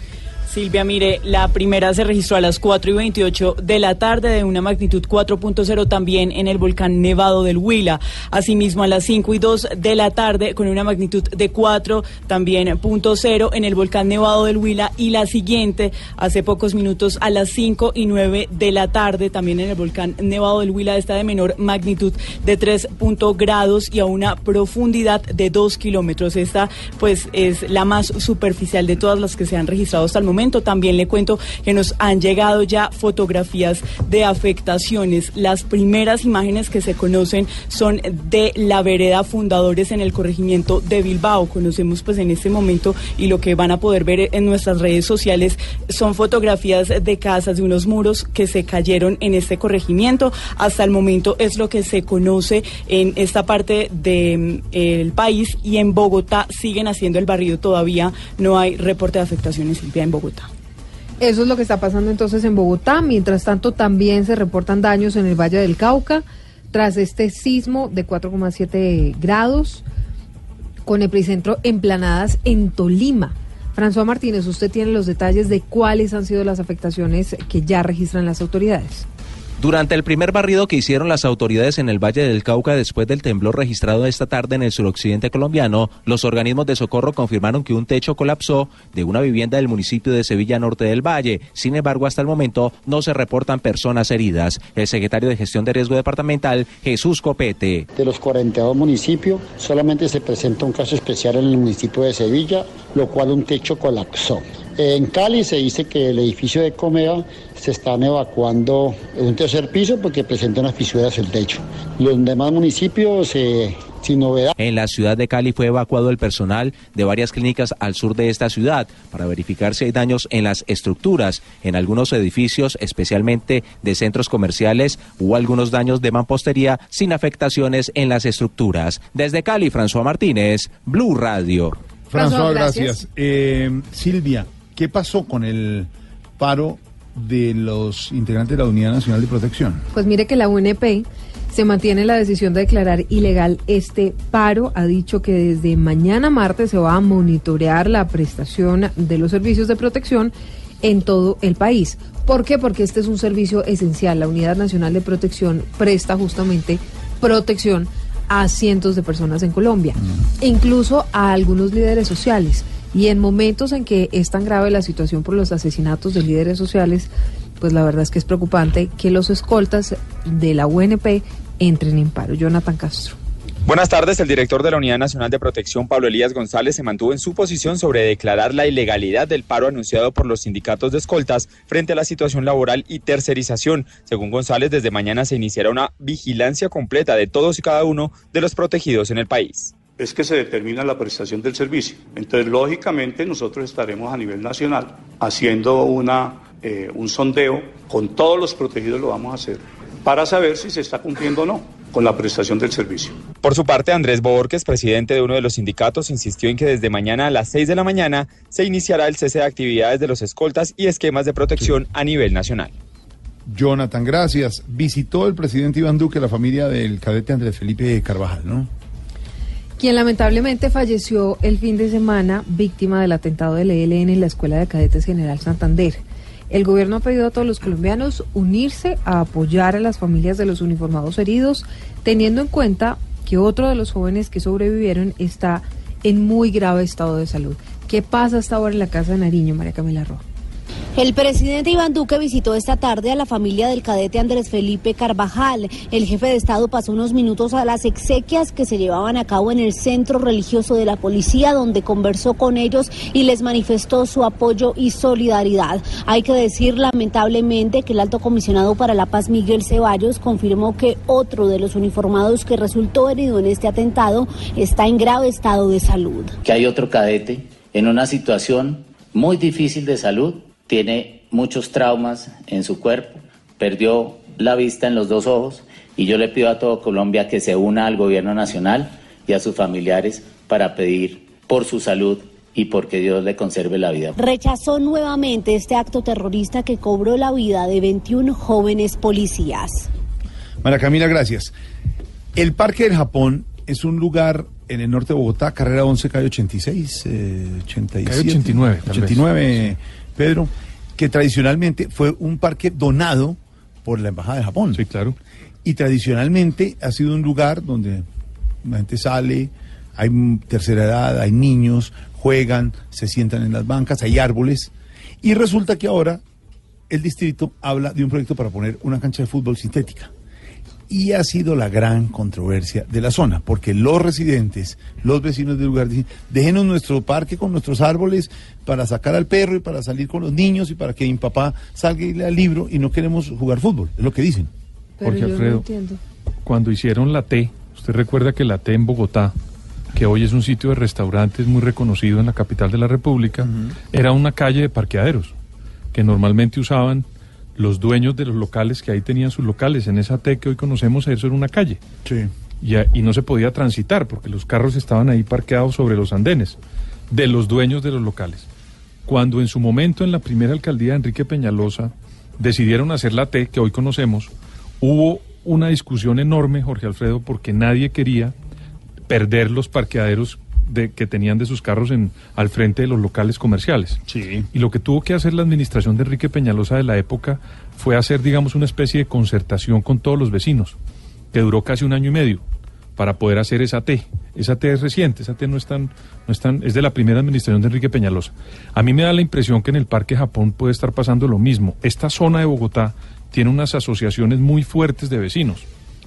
Silvia, mire, la primera se registró a las 4 y 28 de la tarde de una magnitud 4.0 también en el volcán Nevado del Huila. Asimismo, a las 5 y 2 de la tarde con una magnitud de 4 también punto cero en el volcán Nevado del Huila. Y la siguiente, hace pocos minutos, a las 5 y 9 de la tarde también en el volcán Nevado del Huila, está de menor magnitud de 3 punto grados y a una profundidad de 2 kilómetros. Esta, pues, es la más superficial de todas las que se han registrado hasta el momento. También le cuento que nos han llegado ya fotografías de afectaciones. Las primeras imágenes que se conocen son de la vereda Fundadores en el corregimiento de Bilbao. Conocemos pues en este momento y lo que van a poder ver en nuestras redes sociales son fotografías de casas, de unos muros que se cayeron en este corregimiento. Hasta el momento es lo que se conoce en esta parte del país y en Bogotá siguen haciendo el barrido todavía. No hay reporte de afectaciones Silvia, en Bogotá. Eso es lo que está pasando entonces en Bogotá. Mientras tanto, también se reportan daños en el Valle del Cauca tras este sismo de 4,7 grados con epicentro en Planadas en Tolima. François Martínez, usted tiene los detalles de cuáles han sido las afectaciones que ya registran las autoridades. Durante el primer barrido que hicieron las autoridades en el Valle del Cauca después del temblor registrado esta tarde en el suroccidente colombiano, los organismos de socorro confirmaron que un techo colapsó de una vivienda del municipio de Sevilla Norte del Valle. Sin embargo, hasta el momento no se reportan personas heridas. El secretario de Gestión de Riesgo Departamental, Jesús Copete. De los 42 municipios, solamente se presenta un caso especial en el municipio de Sevilla, lo cual un techo colapsó. En Cali se dice que el edificio de Comeva se están evacuando en un tercer piso porque presenta unas fisuras el techo. Los demás municipios eh, sin novedad. En la ciudad de Cali fue evacuado el personal de varias clínicas al sur de esta ciudad para verificar si hay daños en las estructuras. En algunos edificios, especialmente de centros comerciales, hubo algunos daños de mampostería sin afectaciones en las estructuras. Desde Cali, François Martínez, Blue Radio. François, gracias. Eh, Silvia, ¿qué pasó con el paro de los integrantes de la Unidad Nacional de Protección? Pues mire que la UNP se mantiene la decisión de declarar ilegal este paro. Ha dicho que desde mañana martes se va a monitorear la prestación de los servicios de protección en todo el país. ¿Por qué? Porque este es un servicio esencial. La Unidad Nacional de Protección presta justamente protección a cientos de personas en Colombia, e incluso a algunos líderes sociales. Y en momentos en que es tan grave la situación por los asesinatos de líderes sociales, pues la verdad es que es preocupante que los escoltas de la UNP entren en paro. Jonathan Castro. Buenas tardes. El director de la Unidad Nacional de Protección, Pablo Elías González, se mantuvo en su posición sobre declarar la ilegalidad del paro anunciado por los sindicatos de escoltas frente a la situación laboral y tercerización. Según González, desde mañana se iniciará una vigilancia completa de todos y cada uno de los protegidos en el país es que se determina la prestación del servicio. Entonces, lógicamente, nosotros estaremos a nivel nacional haciendo una, eh, un sondeo con todos los protegidos, lo vamos a hacer, para saber si se está cumpliendo o no con la prestación del servicio. Por su parte, Andrés Borges, presidente de uno de los sindicatos, insistió en que desde mañana a las 6 de la mañana se iniciará el cese de actividades de los escoltas y esquemas de protección a nivel nacional. Jonathan, gracias. Visitó el presidente Iván Duque la familia del cadete Andrés Felipe Carvajal, ¿no? Quien lamentablemente falleció el fin de semana víctima del atentado del ELN en la Escuela de Cadetes General Santander. El gobierno ha pedido a todos los colombianos unirse a apoyar a las familias de los uniformados heridos, teniendo en cuenta que otro de los jóvenes que sobrevivieron está en muy grave estado de salud. ¿Qué pasa hasta ahora en la casa de Nariño, María Camila Roja? El presidente Iván Duque visitó esta tarde a la familia del cadete Andrés Felipe Carvajal. El jefe de Estado pasó unos minutos a las exequias que se llevaban a cabo en el centro religioso de la policía, donde conversó con ellos y les manifestó su apoyo y solidaridad. Hay que decir lamentablemente que el alto comisionado para la paz, Miguel Ceballos, confirmó que otro de los uniformados que resultó herido en este atentado está en grave estado de salud. Que hay otro cadete en una situación muy difícil de salud tiene muchos traumas en su cuerpo, perdió la vista en los dos ojos y yo le pido a todo Colombia que se una al gobierno nacional y a sus familiares para pedir por su salud y porque Dios le conserve la vida. Rechazó nuevamente este acto terrorista que cobró la vida de 21 jóvenes policías. María Camila, gracias. El Parque del Japón es un lugar en el norte de Bogotá, carrera 11, calle 86, eh, 87. Calle 89, tal vez. 89, Pedro, que tradicionalmente fue un parque donado por la Embajada de Japón. Sí, claro. Y tradicionalmente ha sido un lugar donde la gente sale, hay tercera edad, hay niños, juegan, se sientan en las bancas, hay árboles. Y resulta que ahora el distrito habla de un proyecto para poner una cancha de fútbol sintética. Y ha sido la gran controversia de la zona, porque los residentes, los vecinos del lugar dicen, déjenos nuestro parque con nuestros árboles para sacar al perro y para salir con los niños y para que mi papá salga y lea el libro y no queremos jugar fútbol, es lo que dicen. Pero Jorge yo no Alfredo, entiendo. cuando hicieron la T, usted recuerda que la T en Bogotá, que hoy es un sitio de restaurantes muy reconocido en la capital de la República, era una calle de parqueaderos que normalmente usaban los dueños de los locales que ahí tenían sus locales. En esa T que hoy conocemos, eso era una calle. Sí. Y, y no se podía transitar porque los carros estaban ahí parqueados sobre los andenes de los dueños de los locales. Cuando en su momento en la primera alcaldía de Enrique Peñalosa decidieron hacer la T que hoy conocemos, hubo una discusión enorme, Jorge Alfredo, porque nadie quería perder los parqueaderos de, que tenían de sus carros en, al frente de los locales comerciales. Sí. Y lo que tuvo que hacer la administración de Enrique Peñalosa de la época fue hacer, digamos, una especie de concertación con todos los vecinos, que duró casi un año y medio, para poder hacer esa T. Esa T es reciente, esa T no es tan, no es tan, es de la primera administración de Enrique Peñalosa. A mí me da la impresión que en el Parque Japón puede estar pasando lo mismo. Esta zona de Bogotá tiene unas asociaciones muy fuertes de vecinos.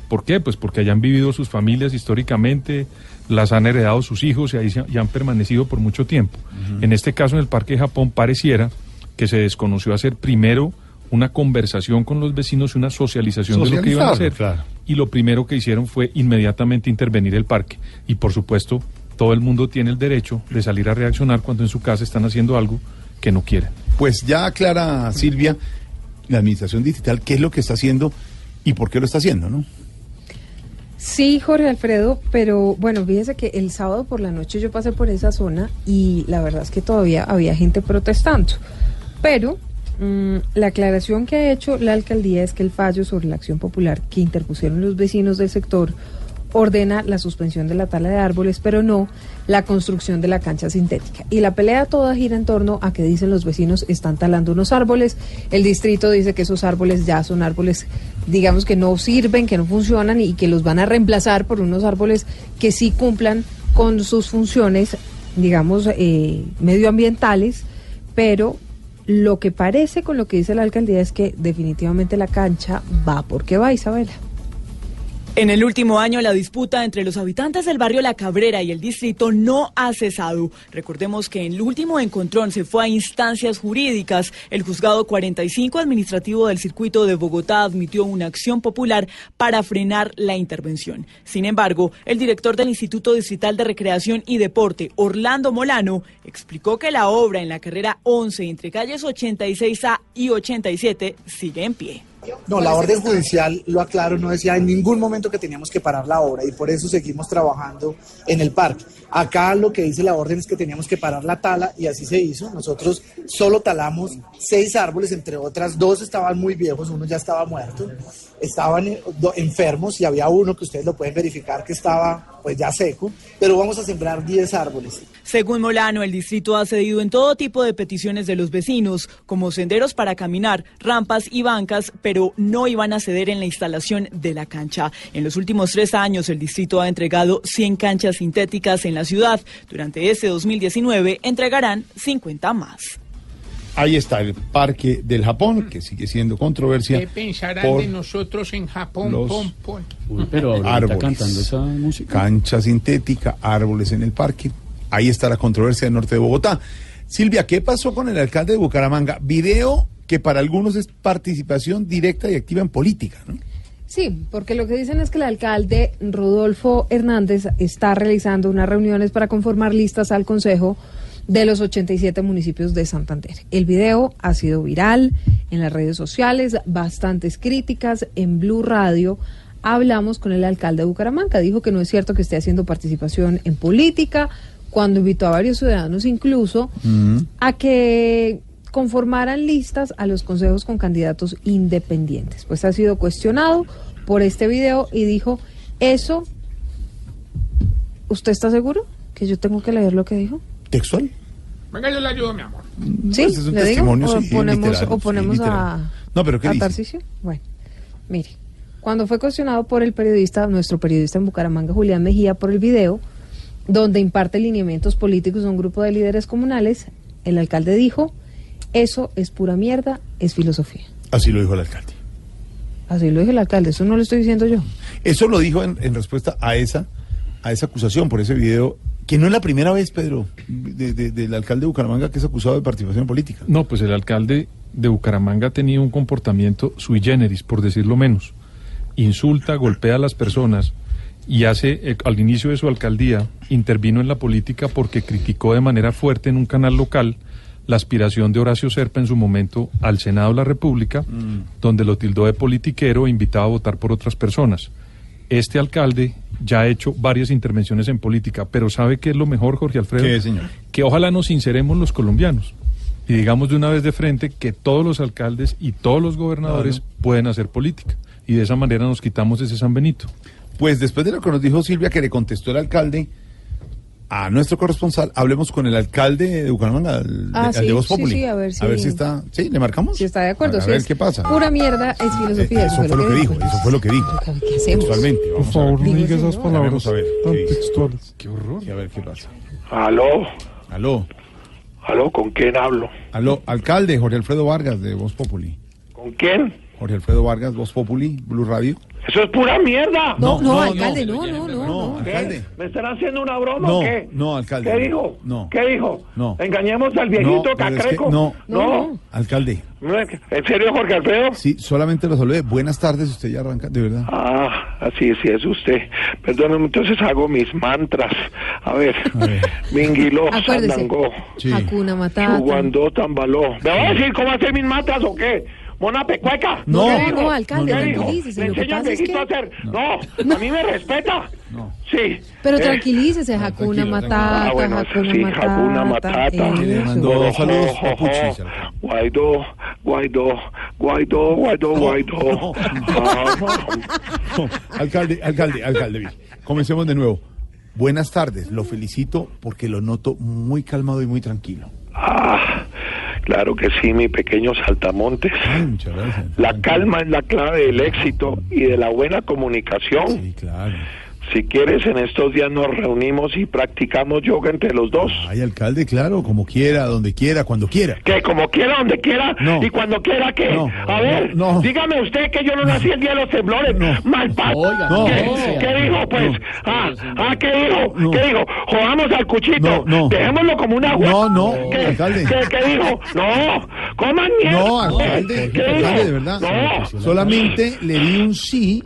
¿Por qué? Pues porque han vivido sus familias históricamente, las han heredado sus hijos y ahí se- y han permanecido por mucho tiempo. En este caso, en el Parque Japón, pareciera que se desconoció hacer primero una conversación con los vecinos y una socialización de lo que iban a hacer. Claro. y lo primero que hicieron fue inmediatamente intervenir el parque. Y por supuesto, todo el mundo tiene el derecho de salir a reaccionar cuando en su casa están haciendo algo que no quieren. Pues ya aclara Silvia, la administración digital, qué es lo que está haciendo y por qué lo está haciendo, ¿no? Sí, Jorge Alfredo, pero bueno, fíjese que el sábado por la noche yo pasé por esa zona y la verdad es que todavía había gente protestando. Pero mm, la aclaración que ha hecho la alcaldía es que el fallo sobre la acción popular que interpusieron los vecinos del sector ordena la suspensión de la tala de árboles, pero no la construcción de la cancha sintética. Y la pelea toda gira en torno a que dicen los vecinos están talando unos árboles, el distrito dice que esos árboles ya son árboles, digamos que no sirven, que no funcionan y que los van a reemplazar por unos árboles que sí cumplan con sus funciones, digamos, eh, medioambientales, pero lo que parece con lo que dice la alcaldía es que definitivamente la cancha va porque va, Isabela. En el último año, la disputa entre los habitantes del barrio La Cabrera y el distrito no ha cesado. Recordemos que en el último encontrón se fue a instancias jurídicas. El juzgado 45 administrativo del circuito de Bogotá admitió una acción popular para frenar la intervención. Sin embargo, el director del Instituto Distrital de Recreación y Deporte, Orlando Molano, explicó que la obra en la carrera 11 entre calles 86A y 87 sigue en pie. No, la orden judicial, lo aclaro, no decía en ningún momento que teníamos que parar la obra y por eso seguimos trabajando en el parque. Acá lo que dice la orden es que teníamos que parar la tala y así se hizo. Nosotros solo talamos seis árboles, entre otras dos estaban muy viejos, uno ya estaba muerto, estaban eh, enfermos y había uno que ustedes lo pueden verificar que estaba pues ya seco, pero vamos a sembrar 10 árboles. Según Molano, el distrito ha cedido en todo tipo de peticiones de los vecinos, como senderos para caminar, rampas y bancas, pero no iban a ceder en la instalación de la cancha. En los últimos tres años, el distrito ha entregado 100 canchas sintéticas en la ciudad. Durante este 2019, entregarán 50 más. Ahí está el parque del Japón, que sigue siendo controversia. ¿Qué pensarán por de nosotros en Japón? los Pom, pom. pero árboles. cantando esa música. Cancha sintética, árboles en el parque. Ahí está la controversia del norte de Bogotá. Silvia, ¿qué pasó con el alcalde de Bucaramanga? Video que para algunos es participación directa y activa en política, ¿no? Sí, porque lo que dicen es que el alcalde Rodolfo Hernández está realizando unas reuniones para conformar listas al Consejo de los 87 municipios de Santander. El video ha sido viral en las redes sociales, bastantes críticas en Blue Radio. Hablamos con el alcalde de Bucaramanga, dijo que no es cierto que esté haciendo participación en política, cuando invitó a varios ciudadanos incluso a que conformaran listas a los consejos con candidatos independientes. Pues ha sido cuestionado por este video y dijo, eso, ¿usted está seguro que yo tengo que leer lo que dijo? ¿Textual? Venga, yo le ayudo, mi amor. Sí, Pues es un le digo, testimonio, o sí, ponemos, literal, o ponemos a, No, pero ¿qué a dice? Bueno, mire, cuando fue cuestionado por el periodista, nuestro periodista en Bucaramanga, Julián Mejía, por el video, donde imparte lineamientos políticos a un grupo de líderes comunales, el alcalde dijo, eso es pura mierda, es filosofía. Así lo dijo el alcalde. Así lo dijo el alcalde, eso no lo estoy diciendo yo. Eso lo dijo en, en respuesta a esa, a esa acusación por ese video, que no es la primera vez, Pedro, de- de- del alcalde de Bucaramanga que es acusado de participación política. No, pues el alcalde de Bucaramanga ha tenido un comportamiento sui generis, por decirlo menos. Insulta, golpea a las personas y hace, eh, al inicio de su alcaldía, intervino en la política porque criticó de manera fuerte en un canal local la aspiración de Horacio Serpa en su momento al Senado de la República, donde lo tildó de politiquero e invitaba a votar por otras personas. Este alcalde ya ha hecho varias intervenciones en política, pero ¿sabe qué es lo mejor, Jorge Alfredo? ¿Qué, señor? Que ojalá nos sinceremos los colombianos y digamos de una vez de frente que todos los alcaldes y todos los gobernadores pueden hacer política. Y de esa manera nos quitamos ese San Benito. Pues después de lo que nos dijo Silvia, que le contestó el alcalde a nuestro corresponsal, hablemos con el alcalde de Bucaramanga, al, Ah, al sí, de Voz Populi. sí, a ver si- está. ¿Sí? ¿Le marcamos? Si está de acuerdo, A, a si ver qué pasa. Pura mierda, es filosofía. Eh, eso fue lo que dijo, eso fue lo que dijo. ¿Qué hacemos? Textualmente. Por favor, no diga esas palabras Vamos a ver. tan ¿qué textuales. Qué horror. Y a ver qué pasa. Aló, Aló. aló, ¿con quién hablo? Aló, alcalde Jorge Alfredo Vargas de Voz Populi. ¿Con quién? Jorge Alfredo Vargas, Voz Populi, Blue Radio. Eso es pura mierda. No, no, alcalde, no, no, no. no. Alcalde. ¿Me están haciendo una broma No, o qué? no, alcalde. ¿Qué dijo? No. ¿Qué dijo? No. ¿Engañemos al viejito No, pero es que- cacreco? no. No. Alcalde. ¿En serio, Jorge Alfredo? Sí, solamente lo saludé. Buenas tardes, usted ya arranca, de verdad. Ah, así sí es usted. Perdóneme, entonces hago mis mantras. A ver. Mingilo, Acuérdese. Sandango. Hakuna Matata. Chuguandó, Tambaló. ¿Me va a decir cómo hacer mis mantras o qué? ¿Mona pecueca? No, ¿Qué no, alcalde, tranquilícese, ¿Le lo que enseña al pasa es viejito que- a hacer? No, a mí me respeta. Sí. Pero Eh, tranquilícese, Hakuna Matata, Ah, bueno, Hakuna sí, Matata. Hakuna Matata. eso. Oh, oh. Guaidó, Guaidó, Guaidó, Guaidó, Guaidó. Ah, (laughs) alcalde, alcalde, alcalde. Comencemos de nuevo. Buenas tardes, lo felicito porque lo noto muy calmado y muy tranquilo. Ah, claro que sí, mi pequeño saltamontes. muchas gracias. La calma es la clave del éxito y de la buena comunicación. Sí, claro. Si quieres, en estos días nos reunimos y practicamos yoga entre los dos. Ay, alcalde, claro, como quiera, donde quiera, cuando quiera. Que como quiera, donde quiera No. y cuando quiera que. No. A ver, No. dígame usted que yo no nací el día de los temblores. Mal. ¿Qué, qué dijo, pues? Ah, ah, ¿qué dijo? No. ¿Qué dijo? Jodamos al cuchito. No, no. Dejémoslo como una agua. No, no, ¿Qué, alcalde. ¿Qué, qué dijo? No, coman mierda. No, alcalde, ¿Qué alcalde, de verdad. No. Solamente le di un sí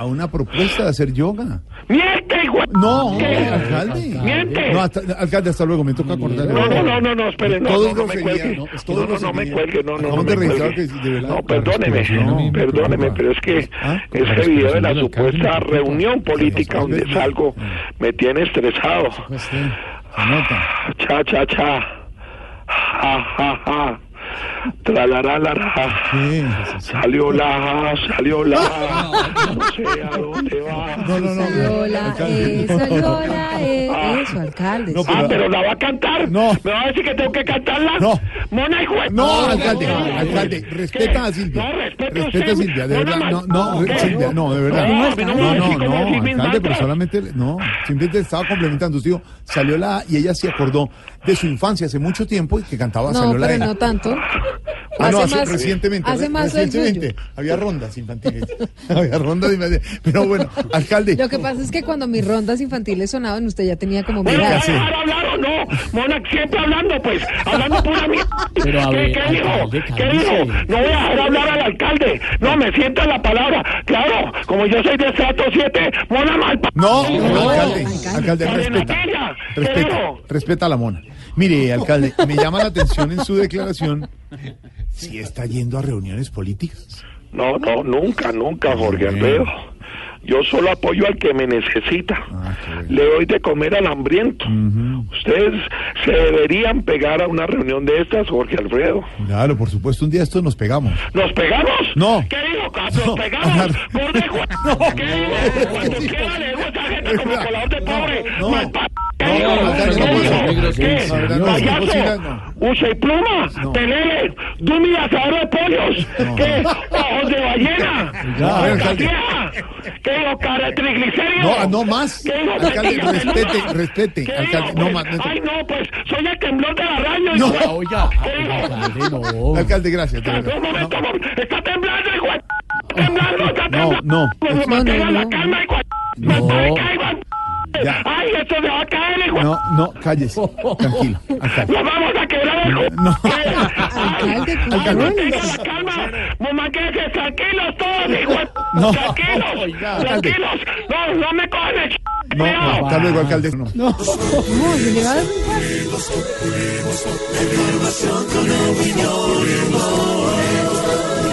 a una propuesta de hacer yoga. ¡Miente, hijo! No, ¿Qué? alcalde. ¡Miente! No, hasta- alcalde, hasta luego, me toca cortar. No, no, no, no, no, espere, no, Todo no, no me cuelgue. no, No, todo no, no me cuelgue, no, no, no me cuelgue. que, de verdad, No, perdóneme, perdóneme, pero es que Ah, este video de la supuesta reunión política donde salgo me tiene estresado. Pues, nota. Cha, cha, cha. Ja, ja, ja. Tralará, la, Salió la, salió la. No sé a dónde va. No, no, no. Salió la, Alcalde. eh, salió la, eh, Ah. eso, alcalde. Ah, pero la va a cantar. No. ¿Me va a decir que tengo que cantarla? No. Mona y juez. No, alcalde, alcalde, respeta a Silvia. No, Respeta a Silvia, de verdad. No, no. Silvia, no, de verdad. No, no No, alcalde, pero mantras. solamente, no, simplemente estaba complementando. Dijo, salió la A y ella se acordó de su infancia hace mucho tiempo y que cantaba No, pero no tanto. Ah, no, Hace hace, más- recientemente. hace más recientemente. Había rondas infantiles. (laughs) Había rondas infantiles. Pero bueno, alcalde. Lo que pasa es que cuando mis rondas infantiles sonaban, usted ya tenía como mi ¿Me va a edad. dejar hablar o no? Mona, siempre hablando, pues. Hablando pura mierda. (laughs) Pero, a ¿Qué, ver, qué dijo? alcalde, ¿Qué dijo? No voy a dejar hablar al alcalde. No, me siento en la palabra. Claro, como yo soy de estrato 7, Mona mal. No, No, alcalde, alcalde, María respeta, Natalia, ¿qué respeta, dijo? respeta a la mona. Mire, alcalde, me llama la atención en su declaración si está yendo a reuniones políticas. No, no, nunca, nunca, Jorge Alfredo. Yo solo apoyo al que me necesita. Ah, Le doy de comer al hambriento. Ustedes se deberían pegar a una reunión de estas, Jorge Alfredo. Claro, por supuesto, un día estos nos pegamos. ¿Nos pegamos? No. ¿Qué dijo? ¿Nos No, pegamos? hablar- ¿Gordo hijo? ¿Qué dijo? Cuando quiera le digo a esa gente como colador de pobre. No. Malpa- ¿Qué No, no, ¿Qué no, no, no, no, no, Payaso, no. Uche y pluma, pelele, dumi asador de pollos, ¿qué? Ojos de ballena, Ya, Cara de triglicéridos. No, no más. ¿Qué dijo? Alcalde, respete, respete, ¿Qué alcalde, dijo, no pues? más. Ay, no, pues, soy el temblor de la radio. No. Oiga, alcalde, no. Alcalde, gracias. Un momento, un momento. está temblando, hijo. Temblando, está No, temblando. no. Pues No, mantenga no, la no. calma, hijo. No. Ya. Ay, esto se va a caer, hijo. No, no, cállese. Tranquilo, alcalde. Nos vamos a quebrar, hijo. No. Alcalde, Ay, calma. Mamá, quédense tranquilos todos, hijo. No. Tranquilos. Oiga. Tranquilos. No, no me el ch- No, hasta luego, alcalde. No. No.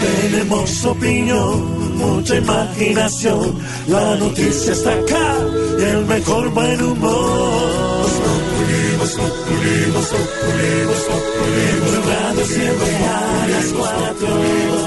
Tenemos opinión, mucha imaginación. La noticia está acá y el mejor buen humor. Radio siempre a las cuatro.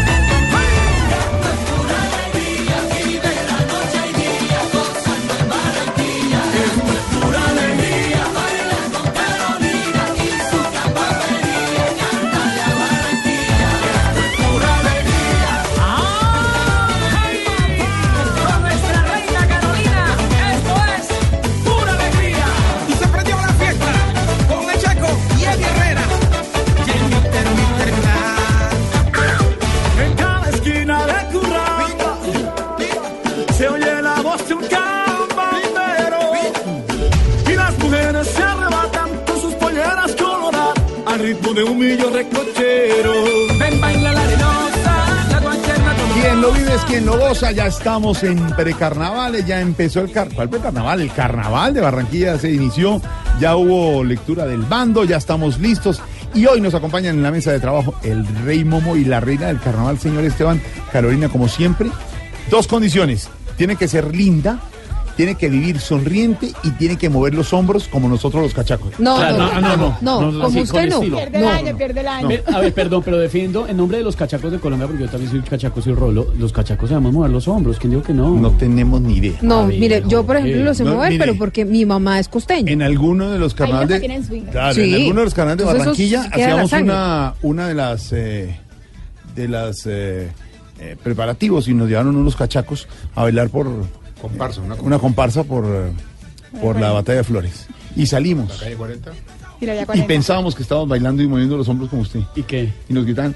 De un millo recochero. Ven, baila la arenosa, la guancherna Quien lo vive es quien lo goza. Ya estamos en precarnavales, ya empezó el car ¿Cuál precarnaval? El carnaval de Barranquilla se inició. Ya hubo lectura del bando, ya estamos listos. Y hoy nos acompañan en la mesa de trabajo el rey Momo y la reina del carnaval, señor Esteban. Carolina, como siempre. Dos condiciones. Tiene que ser linda, tiene que vivir sonriente y tiene que mover los hombros como nosotros los cachacos. No, Claro, no, no, no, no, como usted no. Pierde el año, pierde el año. A ver, perdón, pero defiendo en nombre de los cachacos de Colombia, porque yo también soy cachaco, soy rolo. Los cachacos sabemos mover los hombros. ¿Quién dijo que no? No tenemos ni idea. No, ver, mire, yo por ejemplo lo sé no, mover, mire. pero porque mi mamá es costeña. En alguno de los los de, claro, Sí. en alguno de los canales de Entonces, Barranquilla hacíamos una, una de las eh, de las eh, eh, preparativos y nos llevaron unos cachacos a bailar por comparsa, una, comparsa por eh, por la batalla de Flores y salimos Y la había y 40. pensábamos que estábamos bailando y moviendo los hombros como usted ¿Y qué? y nos gritaban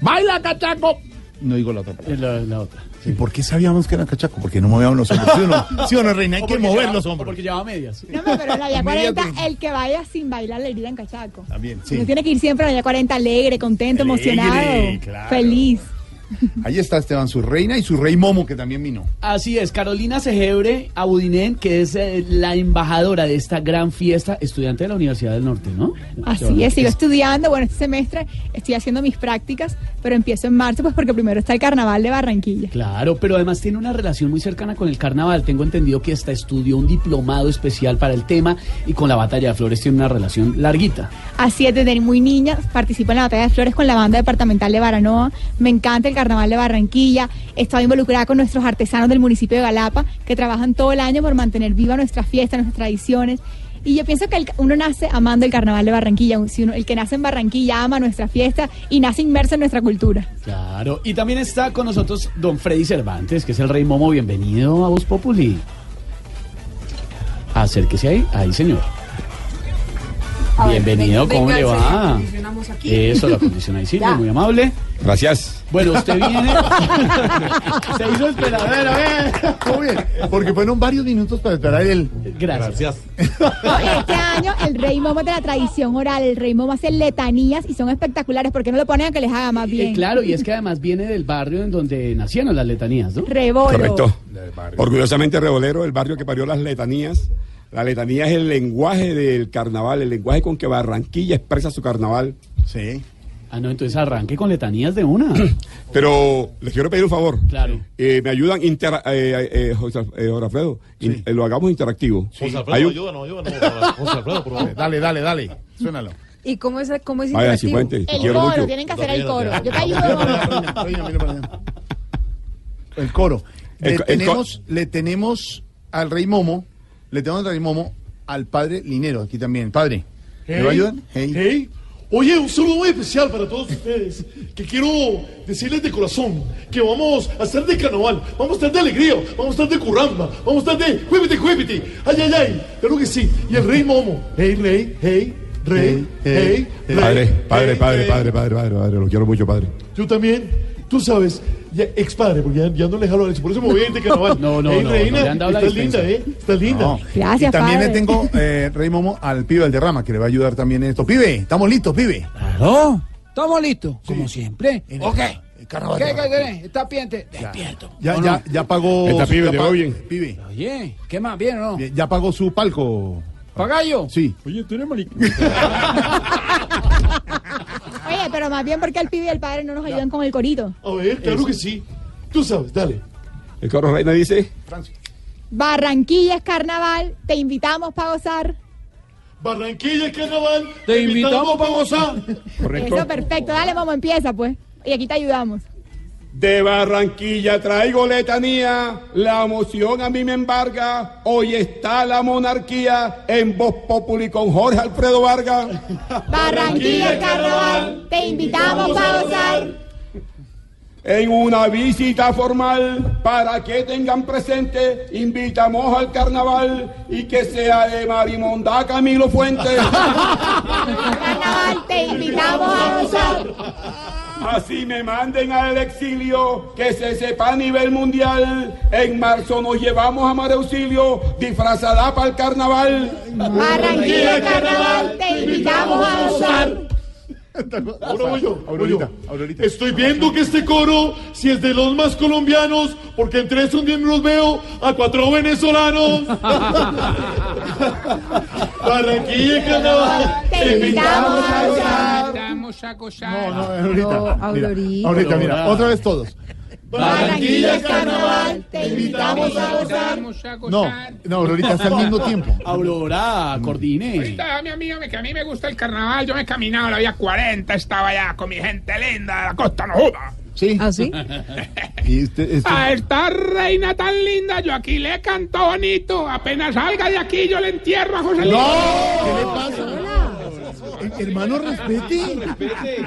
¡Baila, cachaco! no digo la otra. La, la otra. ¿Y por qué sabíamos que era cachaco? Porque no movíamos los hombros. ¿Sí o no? ¿Sí o no, reina? Hay que mover los hombros. Porque llevaba medias. No, no, pero en la vía 40, Inmediatamente. el que vaya sin bailar le herida en cachaco. También, sí. Uno tiene que ir siempre a la vía 40 alegre, contento, Alegre, emocionado, claro. feliz. Ahí está Esteban, su reina y su rey Momo, que también vino. Así es, Carolina Segebre Abudinen, que es eh, la embajadora de esta gran fiesta, estudiante de la Universidad del Norte, ¿no? Así es, sigo estudiando. Bueno, este semestre estoy haciendo mis prácticas, pero empiezo en marzo, pues porque primero está el carnaval de Barranquilla. Claro, pero además tiene una relación muy cercana con el carnaval. Tengo entendido que hasta estudió un diplomado especial para el tema y con la batalla de flores tiene una relación larguita. Así es, desde muy niña participo en la batalla de flores con la banda departamental de Baranoa. Me encanta el carnaval de Barranquilla. He estado involucrada con nuestros artesanos del municipio de Galapa, que trabajan todo el año por mantener viva nuestra fiesta, nuestras tradiciones. Y yo pienso que uno nace amando el carnaval de Barranquilla. Si uno- el que nace en Barranquilla ama nuestra fiesta y nace inmerso en nuestra cultura. Claro, y también está con nosotros don Freddy Cervantes, que es el rey Momo. Bienvenido a Voz Populi. Acérquese ahí, ahí señor. A Bienvenido, ¿cómo le va? aquí. Eso, lo acondiciona (laughs) ahí, Ya. muy amable. Gracias. Bueno, usted viene. (laughs) Se hizo esperar. A ver, a ver. Muy bien, porque fueron varios minutos para esperar el... Gracias. Oye, Este año el rey momo es de la tradición oral. El rey momo hace letanías y son espectaculares. porque no lo ponen a que les haga más Eh, bien? claro, y es que además viene del barrio en donde nacieron las letanías, ¿no? Rebolo. Correcto. Orgullosamente Rebolero, el barrio que parió las letanías. La letanía es el lenguaje del carnaval, el lenguaje con que Barranquilla expresa su carnaval. Sí. Ah, no, entonces arranque con letanías de una. (clears throat) Pero les quiero pedir un favor. Claro. Eh, me ayudan, intera- eh, eh, José, eh, Jorge Alfredo, in- eh, lo hagamos interactivo. José Hay un- ayúdanos, ayúdanos. José Alfredo, por favor. (laughs) Dale, dale, dale. Suénalo. ¿Y cómo es, cómo es Vaya, interactivo? El quiero coro, mucho. tienen que hacer el coro. Yo te ayudo. El coro. Le, El co- el co- tenemos, le tenemos al rey Momo, le tenemos al rey Momo al padre Linero aquí también. Padre, ¿me va a ayudar? Hey. Hey. Oye, un saludo muy especial para todos ustedes. Que quiero decirles de corazón que vamos a estar de carnaval, vamos a estar de alegría, vamos a estar de curramba, vamos a estar de juépete, juépete. Ay, ay, ay. Claro que sí. Y el rey Momo. Hey, rey, hey, rey, hey, rey. Padre, padre, hey, padre, hey. padre, padre, padre, padre, lo quiero mucho, padre. Yo también. Tú sabes, ya, ex padre, porque ya, ya no le jalo la leche, por eso me voy a ir de (laughs) carnaval. No, no, Hey, no, reina, no estás linda, ¿eh? Estás linda. No. Gracias, y también padre. le tengo, eh, Rey Momo, al pibe del derrama, que le va a ayudar también en esto. Pibe, estamos listos, pibe. Claro, estamos listos, como siempre. En Ok. el carnaval ¿Qué, qué piente? Despierto. Ya, ¿O ya, no? ya pagó. Esta pibe, ya te va bien. Pibe, Oye, ¿qué más? ¿Bien o no? ya pagó su palco. ¿Pagallo? Sí. Oye, tú eres marico. (laughs) Oye, pero más bien porque el pibe y el padre no nos ayudan con el corito. A ver, claro que sí. Tú sabes, dale. El coro reina dice, Barranquilla es carnaval, te invitamos para gozar. Barranquilla Carnaval. Te invitamos para gozar. correcto. Eso perfecto, dale, vamos, empieza pues. Y aquí te ayudamos. De Barranquilla traigo letanía, la emoción a mí me embarga. Hoy está la monarquía en Voz Populi con Jorge Alfredo Vargas. (laughs) Barranquilla carnaval, te invitamos para gozar. En una visita formal, para que tengan presente, invitamos al carnaval y que sea de Marimonda Camilo Fuentes. (laughs) Carnaval, te invitamos a gozar. Así me manden al exilio, que se sepa a nivel mundial. En marzo nos llevamos a María Auxilio, disfrazada para el carnaval. Barranquilla Carnaval, te invitamos a gozar. Ahora voy yo, voy yo. Estoy viendo que este coro, si es de los más colombianos, porque entre esos miembros veo a cuatro venezolanos. (laughs) Barranquilla Carnaval, te invitamos a gozar. Invitamos a gozar. No, ahorita. No, mira, Aurorita. ahorita, mira, otra vez todos. Barranquilla Carnaval, te invitamos a gozar. No, no, ahorita está al mismo tiempo. Aurora, coordine. Ahorita, mi amigo, que a mí me gusta el carnaval. Yo me he caminado la vía 40, estaba allá con mi gente linda de la costa no joda. Sí. ¿Ah, sí? (laughs) Y usted- usted- A esta reina tan linda, yo aquí le canto bonito. Apenas salga de aquí, yo le entierro a José ¡No! ¿Qué le pasa? Hermano, respete.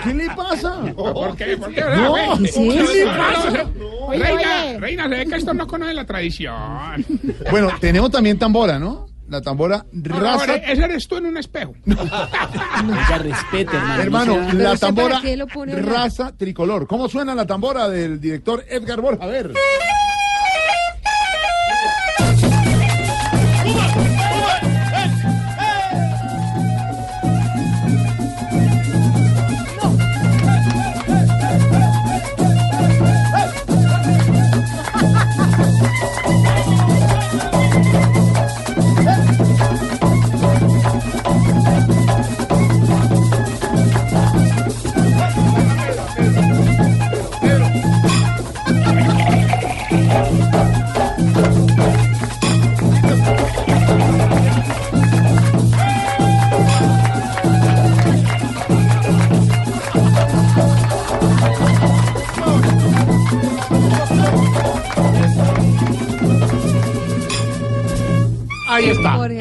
¿Qué le pasa? ¿Por qué? ¿Por qué? No? ¿qué le pasa? Oye, Reina, oye. reina, se ve que esto no conoce la tradición. Bueno, tenemos también tambora, ¿no? La tambora Ahora, raza. ese eres tú en un espejo. Oiga, respete, hermano. Hermano, No la tambora raza tricolor. ¿Cómo suena la tambora del director Edgar Borja? A ver.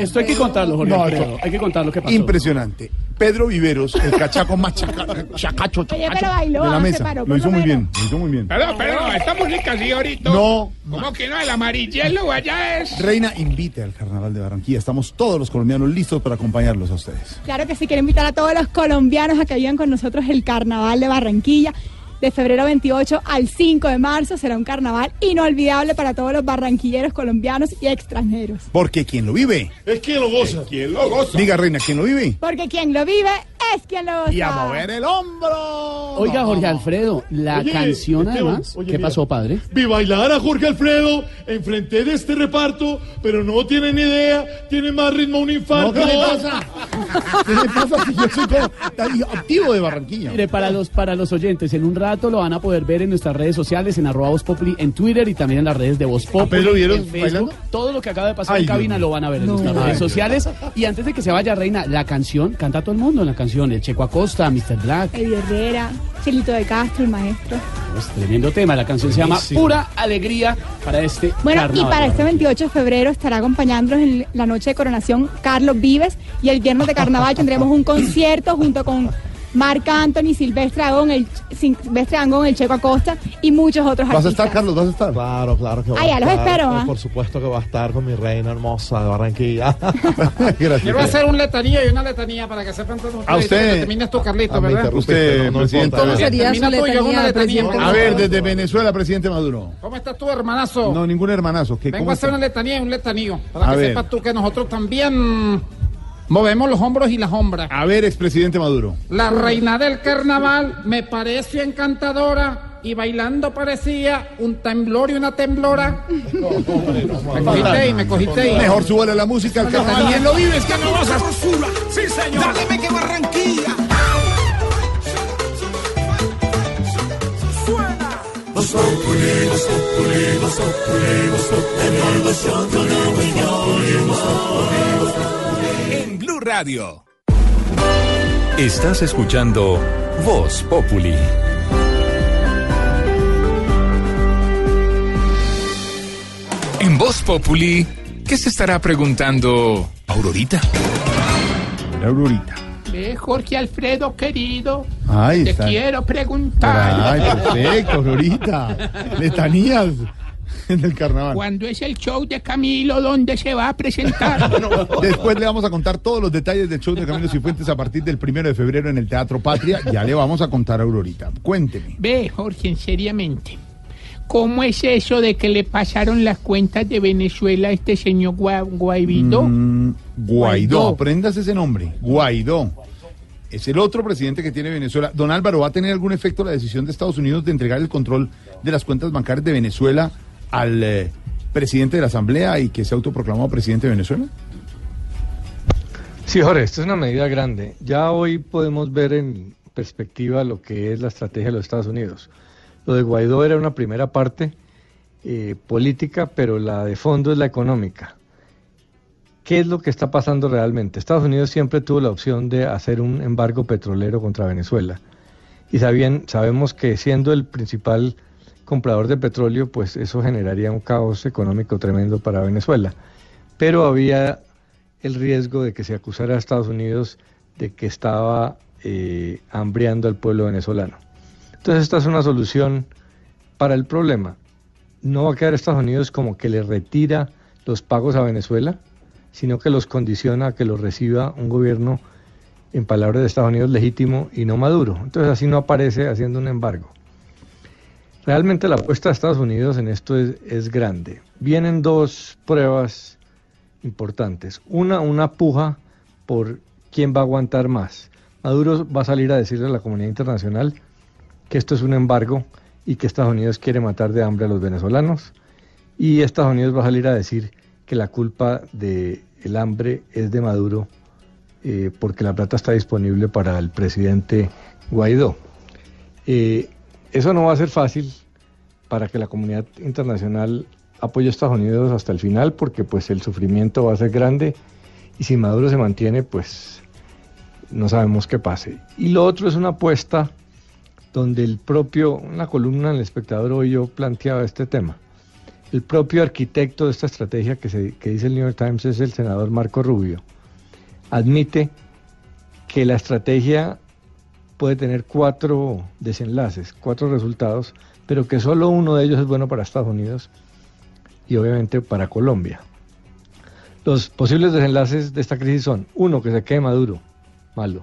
Esto hay que contarlo, Jorge. No, no. Hay que contar lo que pasó. Impresionante. Pedro Viveros, el cachaco más chaca- chacacho, Oye, chacacho pero bailó, de la se mesa. paró, Lo hizo muy bien, lo hizo muy bien. Pero, pero, esta música así ahorita. No. ¿Cómo que no? El amarillelo allá es. Reina, invite al Carnaval de Barranquilla. Estamos todos los colombianos listos para acompañarlos a ustedes. Claro que sí, quiero invitar a todos los colombianos a que vivan con nosotros el Carnaval de Barranquilla. De febrero 28 al 5 de marzo será un carnaval inolvidable para todos los barranquilleros colombianos y extranjeros. Porque quien lo vive. Es quien lo goza. ¿Quién lo goza? Diga, Reina, ¿quién lo vive? Porque quien lo vive es quien lo goza. Y a mover el hombro. Oiga, Jorge Alfredo, la Oye, canción Esteban, además. oye, ¿Qué mira. pasó, padre? Vi bailar a Jorge Alfredo enfrente de este reparto, pero no tienen ni idea, tiene más ritmo un No, infarto. ¿qué le pasa? (laughs) ¿Qué le pasa si yo soy como- activo de Barranquilla? Mire, para los, para los oyentes, en un rato lo van a poder ver en nuestras redes sociales, en arroba Voz Populi, en Twitter y también en las redes de Voz Populi. Pedro Vieros en Facebook. bailando? Todo lo que acaba de pasar Ay, en cabina Dios lo van a ver en No. nuestras redes sociales. Y antes de que se vaya, Reina, la canción, canta todo el mundo en la canción. El Checo Acosta, Mr. Black. Eddie Herrera, Chelito de Castro, el maestro. Es tremendo tema. La canción se llama. Pura Alegría para este Bueno, carnaval. y para este 28 de febrero estará acompañándonos en la noche de coronación Carlos Vives y el viernes de carnaval tendremos un concierto junto con Marc Anthony, Silvestre Agón, el Silvestre Angón, el Checo Acosta y muchos otros ¿Vas a artistas. estar, Carlos? ¿Vas a estar? Claro, claro que va Ah, ya a los estar. espero, Pues, ¿ah? Por supuesto que va a estar con mi reina hermosa de Barranquilla. (laughs) Gracias. Quiero hacer un letanía y una letanía para que sepan todos ustedes. A usted- que termines tú, Carlito, Ah, ¿verdad? Usted, no, no presidente. A ver, desde Venezuela, presidente Maduro. ¿Cómo estás tú, hermanazo? No, ningún hermanazo. ¿Qué, Vengo a hacer está? una letanía y un letanío. Para A que ver. sepas tú que nosotros también movemos los hombros y las hombras. A ver, expresidente Maduro. La reina del carnaval me pareció encantadora y bailando parecía un temblor y una temblora. Me cogiste ahí, me cogiste ahí. Mejor súbale la música al carnaval. También lo vives, que no vas a... Sí, señor. Dáleme que Barranquilla. En Blue Radio. Estás escuchando Voz Populi. En Voz Populi, ¿qué se estará preguntando Aurorita? Aurorita. Ve, Jorge Alfredo, querido. Ahí te está. quiero preguntar. Ay, perfecto, Aurorita. Letanías en el carnaval. Cuando es el show de Camilo, ¿dónde se va a presentar? (laughs) Después le vamos a contar todos los detalles del show de Camilo Cifuentes a partir del primero de febrero en el Teatro Patria. Ya le vamos a contar a Aurorita. Cuénteme. Ve, Jorge, seriamente. ¿Cómo es eso de que le pasaron las cuentas de Venezuela a este señor Gua- Guaidó? Mm, Guaidó, Guaidó. aprendas ese nombre. Guaidó. Es el otro presidente que tiene Venezuela. Don Álvaro, ¿va a tener algún efecto la decisión de Estados Unidos de entregar el control de las cuentas bancarias de Venezuela al eh, presidente de la Asamblea y que se ha autoproclamado presidente de Venezuela? Sí, Jorge, esto es una medida grande. Ya hoy podemos ver en perspectiva lo que es la estrategia de los Estados Unidos. Lo de Guaidó era una primera parte eh, política, pero la de fondo es la económica. ¿Qué es lo que está pasando realmente? Estados Unidos siempre tuvo la opción de hacer un embargo petrolero contra Venezuela. Y sabían, sabemos que siendo el principal comprador de petróleo, pues eso generaría un caos económico tremendo para Venezuela. Pero había el riesgo de que se acusara a Estados Unidos de que estaba eh, hambriando al pueblo venezolano. Entonces esta es una solución para el problema. No va a quedar Estados Unidos como que le retira los pagos a Venezuela, sino que los condiciona a que los reciba un gobierno, en palabras de Estados Unidos, legítimo y no maduro. Entonces así no aparece haciendo un embargo. Realmente la apuesta de Estados Unidos en esto es, es grande. Vienen dos pruebas importantes. Una, una puja por quién va a aguantar más. Maduro va a salir a decirle a la comunidad internacional que esto es un embargo y que Estados Unidos quiere matar de hambre a los venezolanos. Y Estados Unidos va a salir a decir que la culpa del el hambre es de Maduro eh, porque la plata está disponible para el presidente Guaidó. Eh, eso no va a ser fácil para que la comunidad internacional apoye a Estados Unidos hasta el final porque pues el sufrimiento va a ser grande y si Maduro se mantiene pues no sabemos qué pase. Y lo otro es una apuesta donde el propio, una columna en el espectador hoy yo planteaba este tema. El propio arquitecto de esta estrategia que, dice el New York Times es el senador Marco Rubio. Admite que la estrategia puede tener cuatro desenlaces, cuatro resultados, pero que solo uno de ellos es bueno para Estados Unidos y obviamente para Colombia. Los posibles desenlaces de esta crisis son, uno, que se quede Maduro, malo.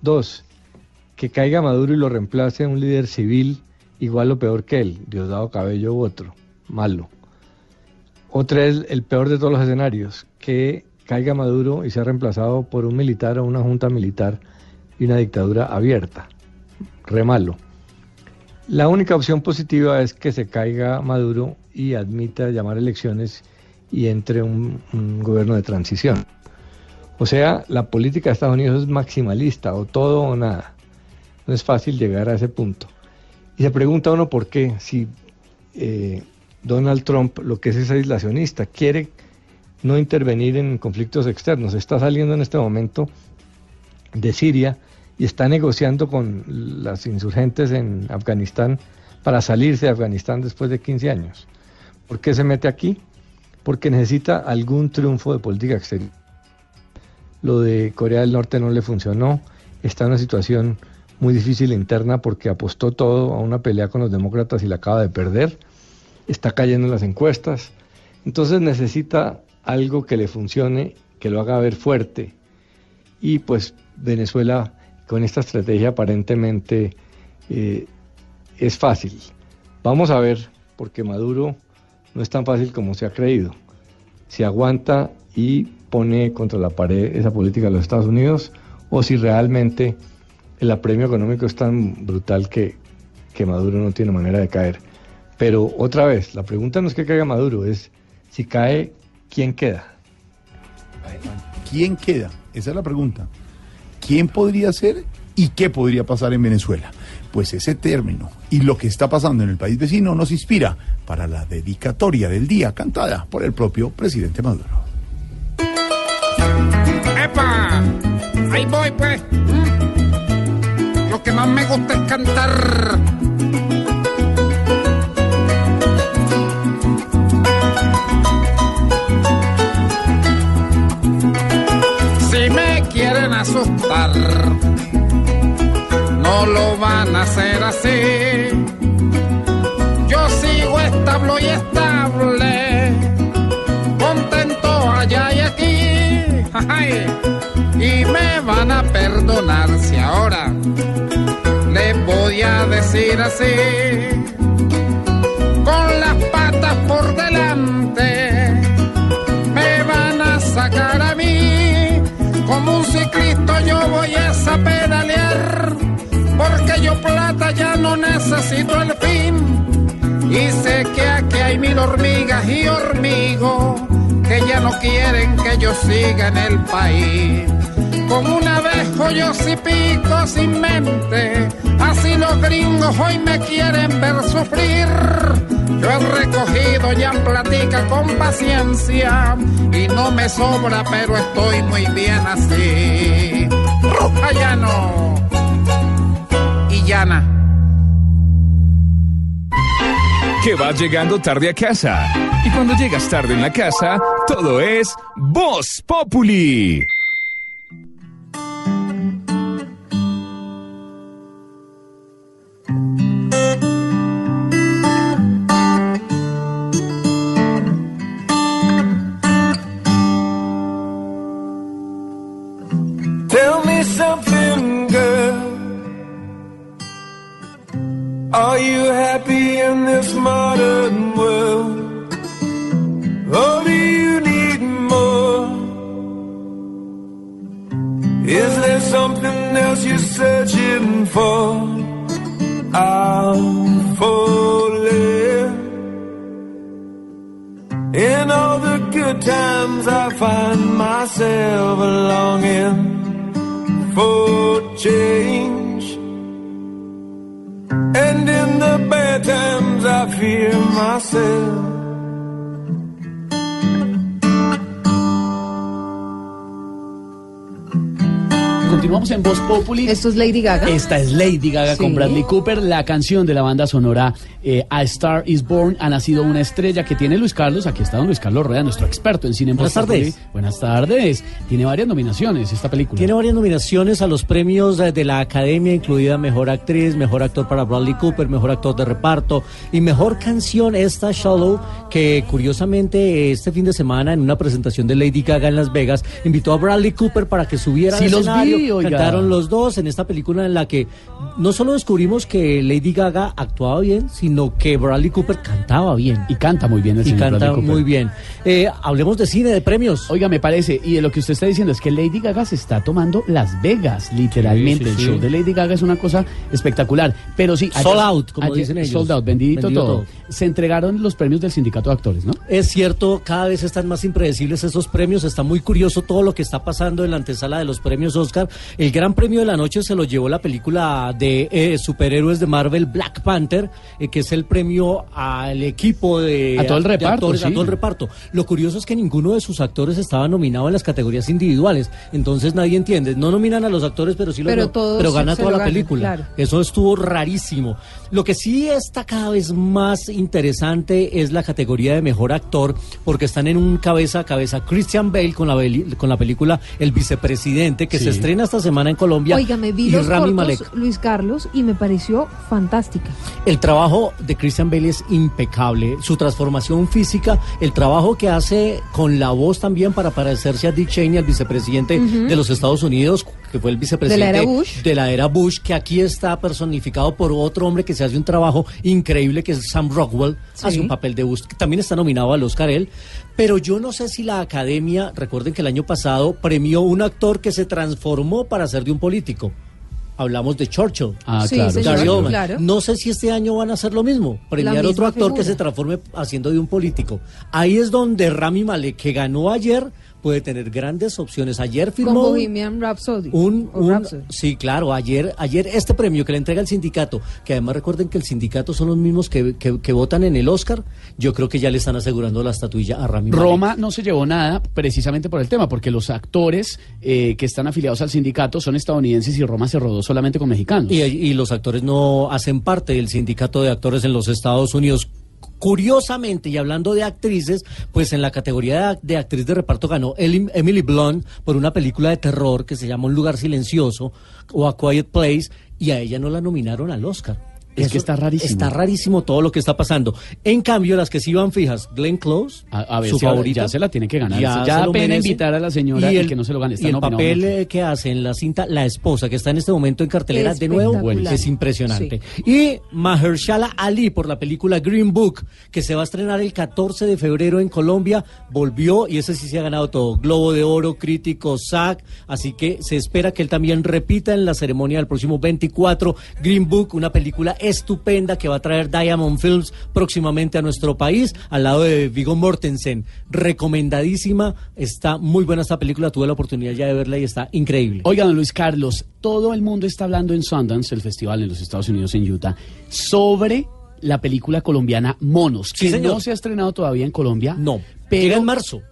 Dos, que caiga Maduro y lo reemplace un líder civil igual o peor que él, Diosdado Cabello u otro, malo. Otra es el peor de todos los escenarios, que caiga Maduro y sea reemplazado por un militar o una junta militar y una dictadura abierta, re malo. La única opción positiva es que se caiga Maduro y admita llamar elecciones y entre un, gobierno de transición. O sea, la política de Estados Unidos es maximalista, o todo o nada. No es fácil llegar a ese punto. Y se pregunta uno por qué, si eh, Donald Trump lo que es es aislacionista, quiere no intervenir en conflictos externos. Está saliendo en este momento de Siria y está negociando con las insurgentes en Afganistán para salirse de Afganistán después de 15 años. ¿Por qué se mete aquí? Porque necesita algún triunfo de política exterior. Lo de Corea del Norte no le funcionó, está en una situación muy difícil interna porque apostó todo a una pelea con los demócratas y la acaba de perder, está cayendo en las encuestas, entonces necesita algo que le funcione, que lo haga ver fuerte. Y pues Venezuela con esta estrategia aparentemente eh, es fácil. Vamos a ver, porque Maduro no es tan fácil como se ha creído. Si aguanta y pone contra la pared esa política de los Estados Unidos, o si realmente el apremio económico es tan brutal que, que Maduro no tiene manera de caer. Pero otra vez, la pregunta no es que caiga Maduro, es si cae, ¿quién queda? ¿Quién queda? Esa es la pregunta. ¿Quién podría ser y qué podría pasar en Venezuela? Pues ese término y lo que está pasando en el país vecino nos inspira para la dedicatoria del día cantada por el propio presidente Maduro. ¡Epa! Ahí voy, pues. Mm. Lo que más me gusta es cantar. No lo van a hacer así. Yo sigo estable y estable, contento allá y aquí. (laughs) Y me van a perdonar si ahora les voy a decir así, con las patas por delante, me van a sacar a mí, pedalear, porque yo plata ya no necesito el fin, y sé que aquí hay mil hormigas y hormigos que ya no quieren que yo siga en el país. Como una vez yo si pico sin mente, así los gringos hoy me quieren ver sufrir. Yo he recogido ya platica con paciencia y no me sobra, pero estoy muy bien así. Llano y llana. Que vas llegando tarde a casa. Y cuando llegas tarde en la casa, todo es Voz Populi. Populi. Esto es Lady Gaga. Esta es Lady Gaga con. Bradley Cooper. La canción de la banda sonora eh, A Star is Born ha nacido una estrella que tiene Luis Carlos. Aquí está don Luis Carlos Rueda, nuestro experto en cine. en Buenas Populi. tardes. Buenas tardes. Tiene varias nominaciones esta película. Tiene varias nominaciones a los premios eh, de la Academia, incluida Mejor Actriz, Mejor Actor para Bradley Cooper, Mejor Actor de Reparto y Mejor Canción esta Shallow, que curiosamente este fin de semana en una presentación de Lady Gaga en Las Vegas invitó a Bradley Cooper para que subiera Sí al los escenario. vi, oiga. Cantaron los dos en esta película en la que no solo descubrimos que Lady Gaga actuaba bien, sino que Bradley Cooper cantaba bien. Y canta muy bien el Y señor canta Bradley Cooper. muy bien. Eh, hablemos de cine, de premios. Oiga, me parece, y de lo que usted está diciendo es que Lady Gaga se está tomando Las Vegas, literalmente. Sí, sí, el sí. show de Lady Gaga es una cosa espectacular. Pero sí, Sold out, como dicen ellos. Sold out, bendito, Bendito todo. todo. Se entregaron los premios del sindicato de actores, ¿no? Es cierto, cada vez están más impredecibles esos premios. Está muy curioso todo lo que está pasando en la antesala de los premios Oscar. El gran premio de la noche se lo llevó la película de eh, superhéroes de Marvel, Black Panther, eh, que es el premio al equipo de, A todo el reparto, actores, a todo el reparto. Lo curioso es que ninguno de sus actores estaba nominado en las categorías individuales. Entonces nadie entiende. No nominan a los actores, pero sí lo Pero no- todos pero gana se toda la película. claro. Eso estuvo rarísimo. Lo que sí está cada vez más interesante es la categoría de mejor actor, porque están en un cabeza a cabeza Christian Bale con la, con la película El Vicepresidente, que Sí. se estrena esta semana en Colombia. Oiga, me vi y los Rami cortos, Malek. Luis Carlos, y me pareció fantástica. El trabajo de Christian Bale es impecable. Su transformación física, el trabajo que hace con la voz también para parecerse a Dick Cheney, al vicepresidente de los Estados Unidos, que fue el vicepresidente De la era Bush. de la era Bush, que aquí está personificado por otro hombre que se hace un trabajo increíble, que es Sam Rockwell, Sí. hace un papel de Bush, que también está nominado al Oscar él. Pero yo no sé si la academia, recuerden que el año pasado premió un actor que se transformó para ser de un político. Hablamos de Churchill. Ah, Sí, claro. señor. No sé si este año van a hacer lo mismo, premiar otro actor que se transforme haciendo de un político. Ahí es donde Rami Malek, que ganó ayer, puede tener grandes opciones. Ayer firmó un, Bohemian Rhapsody. un- un- Rhapsody. sí, claro, ayer ayer este premio que le entrega el sindicato, que además recuerden que el sindicato son los mismos que, que, que votan en el Oscar, yo creo que ya le están asegurando la estatuilla a Rami Malek. Roma no se llevó nada precisamente por el tema, porque los actores eh, que están afiliados al sindicato son estadounidenses y Roma se rodó solamente con mexicanos. Y, y los actores no hacen parte del sindicato de actores en los Estados Unidos. Curiosamente, y hablando de actrices, pues en la categoría de, actriz de reparto ganó Emily Blunt por una película de terror que se llama Un lugar silencioso o A Quiet Place, y a ella no la nominaron al Oscar. Es que está rarísimo. Está rarísimo todo lo que está pasando. En cambio, las que sí van fijas, Glenn Close, A, a ver su si favorita, ya se la tiene que ganar. Ya, lo pena merece. invitar a la señora y, el, que no se lo gane. Está y el papel mucho. que hace en la cinta La Esposa, que está en este momento en cartelera de nuevo, es impresionante. Y Mahershala Ali por la película Green Book, que se va a estrenar el 14 de febrero en Colombia, volvió y ese sí se ha ganado todo. Globo de Oro, crítico, SAC, así que se espera que él también repita en la ceremonia del próximo 24 Green Book, una película estupenda que va a traer Diamond Films próximamente a nuestro país, al lado de Viggo Mortensen. Recomendadísima, está muy buena esta película, tuve la oportunidad ya de verla y está increíble. Oigan, don Luis Carlos, todo el mundo está hablando en Sundance, el festival en los Estados Unidos, en Utah, sobre la película colombiana Monos, Sí, que señor. no se ha estrenado todavía en Colombia. No, pero en marzo.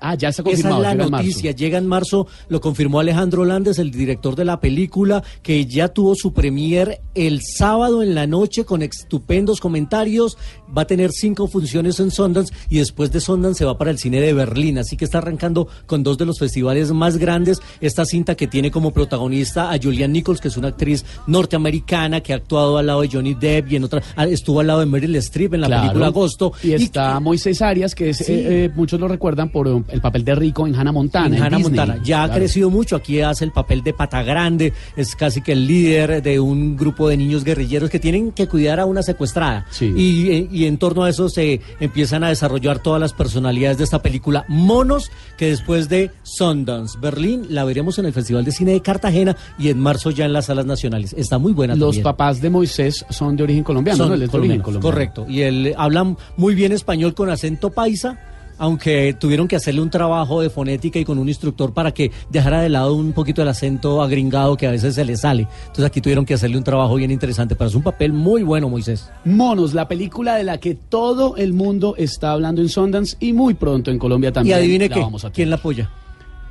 Ah, ya está Esa confirmado. es la marzo. noticia, llega en marzo, lo confirmó Alejandro Landes, el director de la película, que ya tuvo su premier el sábado en la noche con estupendos comentarios, va a tener cinco funciones en Sundance y después de Sundance se va para el cine de Berlín, así que está arrancando con dos de los festivales más grandes, esta cinta que tiene como protagonista a Julianne Nichols, que es una actriz norteamericana que ha actuado al lado de Johnny Depp y en otra, ah, estuvo al lado de Meryl Streep en la Claro. película Agosto. Y está Moisés Arias, que es, Sí. eh, eh, muchos lo recuerdan por el papel de Rico en Hannah Montana. en en Hannah Disney. Montana. Ya ha crecido mucho. Aquí hace el papel de pata grande. Es casi que el líder de un grupo de niños guerrilleros que tienen que cuidar a una secuestrada. Y, eh, y en torno a eso se empiezan a desarrollar todas las personalidades de esta película. Monos, que después de Sundance, Berlín, la veremos en el Festival de Cine de Cartagena y en marzo ya en las salas nacionales. Está muy buena Los también. papás de Moisés son de origen colombiano, Son ¿no? Él es colombiano. Correcto. Y él habla muy bien español con acento paisa. Aunque tuvieron que hacerle un trabajo de fonética y con un instructor para que dejara de lado un poquito el acento agringado que a veces se le sale. Entonces aquí tuvieron que hacerle un trabajo bien interesante. Pero es un papel muy bueno, Moisés. Monos, la película de la que todo el mundo está hablando en Sundance y muy pronto en Colombia Y también. adivine la qué, vamos a ¿quién la apoya?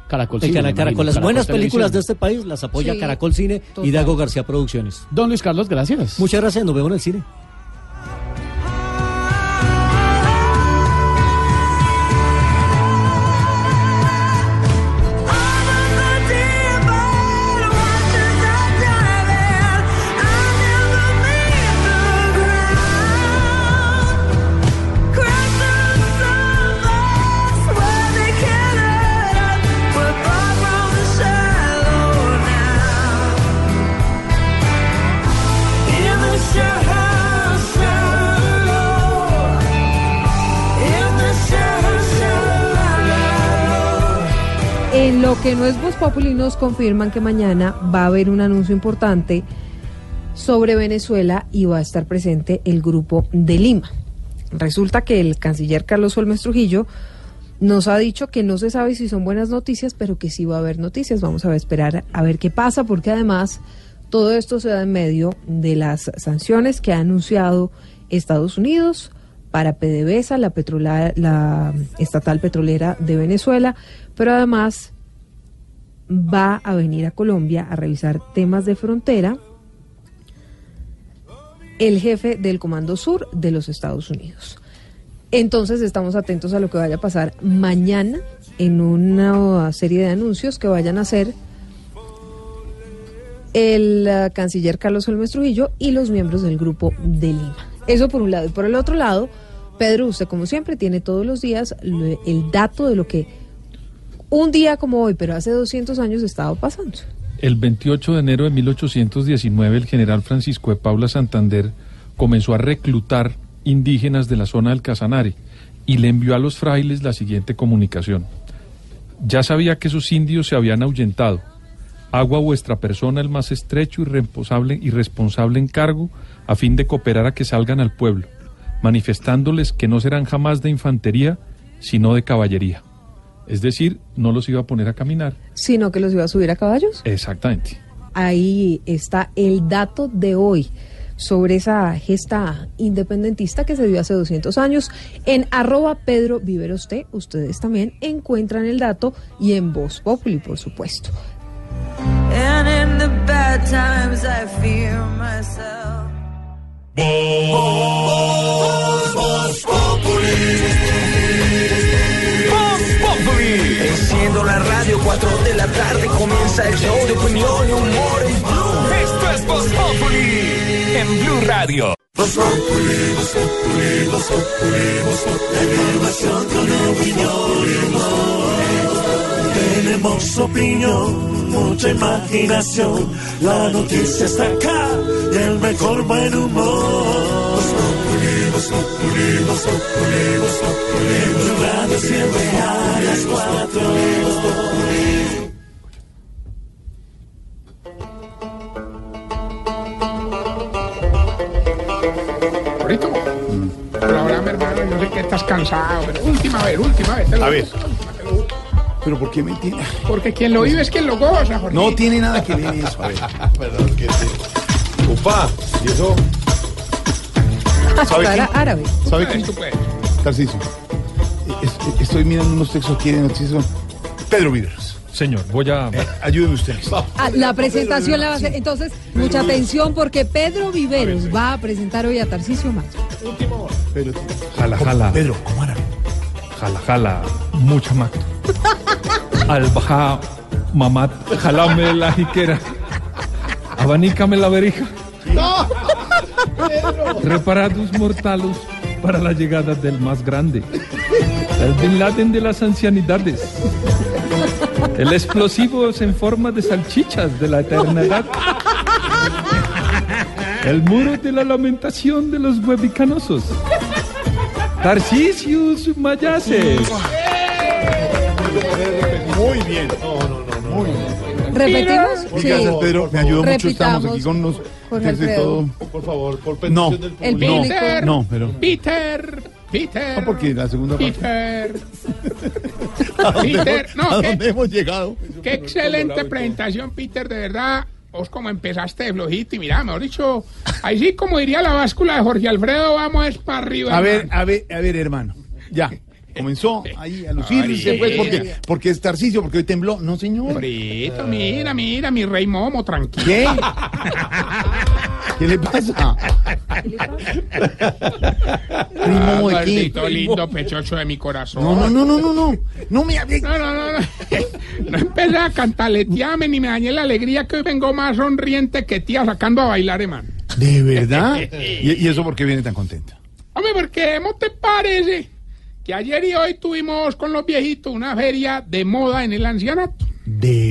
Caracol Cine, Caracol. Las Caracol buenas películas de este país las apoya Sí, Caracol Cine y. Dago García Producciones. Don Luis Carlos, gracias. Muchas gracias, nos vemos en el cine. Lo que no es Voz Populi nos confirman que mañana va a haber un anuncio importante sobre Venezuela y va a estar presente el grupo de Lima. Resulta que el canciller Carlos Olmes Trujillo nos ha dicho que no se sabe si son buenas noticias, pero que sí va a haber noticias. Vamos a esperar a ver qué pasa, porque además todo esto se da en medio de las sanciones que ha anunciado Estados Unidos para PDVSA, la, petrola- la estatal petrolera de Venezuela, pero además va a venir a Colombia a revisar temas de frontera el jefe del Comando Sur de los Estados Unidos. Entonces estamos atentos a lo que vaya a pasar mañana en una serie de anuncios que vayan a hacer el eh, canciller Carlos Olmes Trujillo y los miembros del grupo de Lima. Eso por un lado. Y por el otro lado, Pedro, usted como siempre tiene todos los días el dato de lo que un día como hoy, pero hace 200 años estaba pasando. El 28 de enero de 1819, el general Francisco de Paula Santander comenzó a reclutar indígenas de la zona del Casanare y le envió a los frailes la siguiente comunicación. Ya sabía que esos indios se habían ahuyentado. Hago a vuestra persona el más estrecho y responsable, y responsable encargo a fin de cooperar a que salgan al pueblo, manifestándoles que no serán jamás de infantería, sino de caballería. Es decir, no los iba a poner a caminar. Sino que los iba a subir a caballos. Exactamente. Ahí está el dato de hoy sobre esa gesta independentista que se dio hace 200 años. En arroba Pedro Viveros T, ustedes también encuentran el dato y en Voz Populi, por supuesto. And in the Enciendo la radio, 4 de la tarde comienza el show de opinión y humor en Blue. Esto es Voz Populi en Blue Radio. Tenemos opinión, mucha imaginación. La noticia está acá y el mejor buen humor. En Blue Radio siempre a las cuatro. Ahorita. Perdóname, hermano, yo sé que estás cansado, pero última vez, última vez. A ver. Pero ¿por qué me tiene? Porque quien lo vive es quien lo goza, Jorge. No tiene nada que ver eso. A ver. (laughs) Perdón, que sí. Upa, ¿y eso? ¿Sabe qué? árabe. ¿Sabe. Tarcisio. Es- Estoy mirando unos textos aquí de noticias. Pedro Viveros. Señor, voy a... Ayúdeme usted. Ah, la presentación la va a hacer. Entonces, mucha atención porque Pedro Viveros va a presentar hoy a Tarcisio Macho. Pedro. Jala, jala. Pedro, ¿cómo era? Jala, jala. Mucha macto. (laughs) Al baja, mamat, jalame la jiquera. Abanícame la verija. Reparados mortalos para la llegada del más grande. El Bin Laden de las ancianidades. El explosivo es en forma de salchichas de la eternidad. El muro de la lamentación de los huevicanosos. Tarcisius Mayaces. Muy bien. No, no, no. Muy bien. ¿Repetimos? Muchas Sí. gracias, Pedro. Me ayudó mucho. Estamos aquí con unos Jorge Alfredo. Por favor, por No, petición del El público. no, público. no, pero. Peter, Peter. No, porque la segunda parte. Peter. (laughs) ¿A dónde, Peter, hemos, no, ¿a hemos llegado? Qué excelente presentación, Peter, de verdad. Vos como empezaste de flojito y mira, mejor dicho, ahí sí como diría la báscula de Jorge Alfredo, vamos es para arriba. A ver, a ver, a ver, hermano. Ya. Comenzó ahí a lucirse, pues, porque, porque es Tarcicio, porque hoy tembló. No, señor. Frito, mira, mira, mi rey momo, tranquilo. ¿Qué? ¿Qué le pasa? Primo, ¿de qué? Maldito lindo pechocho de mi corazón. No, no, no, no, no, no. No me hable. No, no, no, no. (laughs) No empecé a cantaletearme ni me dañé la alegría que hoy vengo más sonriente que tía sacando a bailar, hermano. ¿De verdad? (laughs) ¿Y, y eso por qué viene tan contenta? Hombre, porque ¿cómo te parece que ayer y hoy tuvimos con los viejitos una feria de moda en el ancianato? ¿De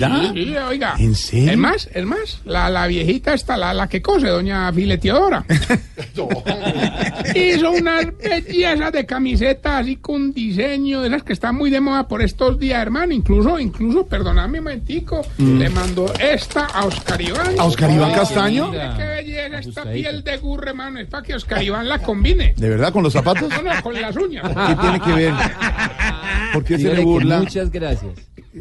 verdad? Sí, sí, oiga. ¿En serio? Es más, es más, la, la viejita está, la, la que cose, doña Fileteadora. (laughs) Hizo unas bellezas de camisetas así con diseño, de esas que están muy de moda por estos días, hermano. Incluso, incluso, perdóname un momentico, Mm. le mandó esta a Oscar Iván. ¿A Oscar Iván Castaño? mira Qué belleza esta piel de gurre, hermano. Es para que Oscar Iván la combine. ¿De verdad con los zapatos? No, no, con las uñas. ¿Qué tiene que ver? ¿Por qué se le burla? Muchas gracias.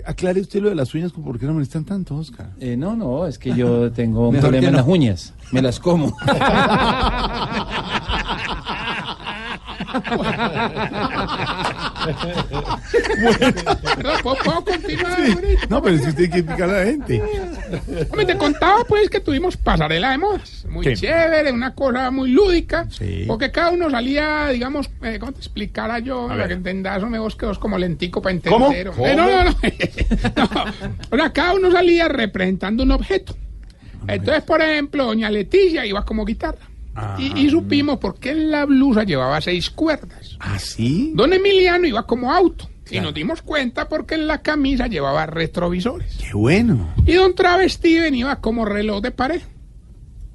Aclare usted lo de las uñas, ¿por qué no molestan tanto, Oscar? Eh, no, no, es que yo tengo un problema en las uñas. Me las como. (laughs) ¿puedo, continuar? No, pero si usted quiere picar a la gente. Hombre, te contaba pues que tuvimos pasarela de modas. Muy chévere, una cosa muy lúdica. Sí. Porque cada uno salía, digamos, eh, ¿cómo te explicara yo? Para que entendas, me vos quedos como lentico para ¿Cómo? entender. hombre. No, no, no. (laughs) No. O sea, cada uno salía representando un objeto. Entonces, por ejemplo, doña Leticia iba como guitarra. Y, y supimos por qué en la blusa llevaba seis cuerdas. ¿Ah, sí? Don Emiliano iba como auto. Y nos dimos cuenta porque en la camisa llevaba retrovisores. Qué bueno. Y don Travestiven iba como reloj de pared,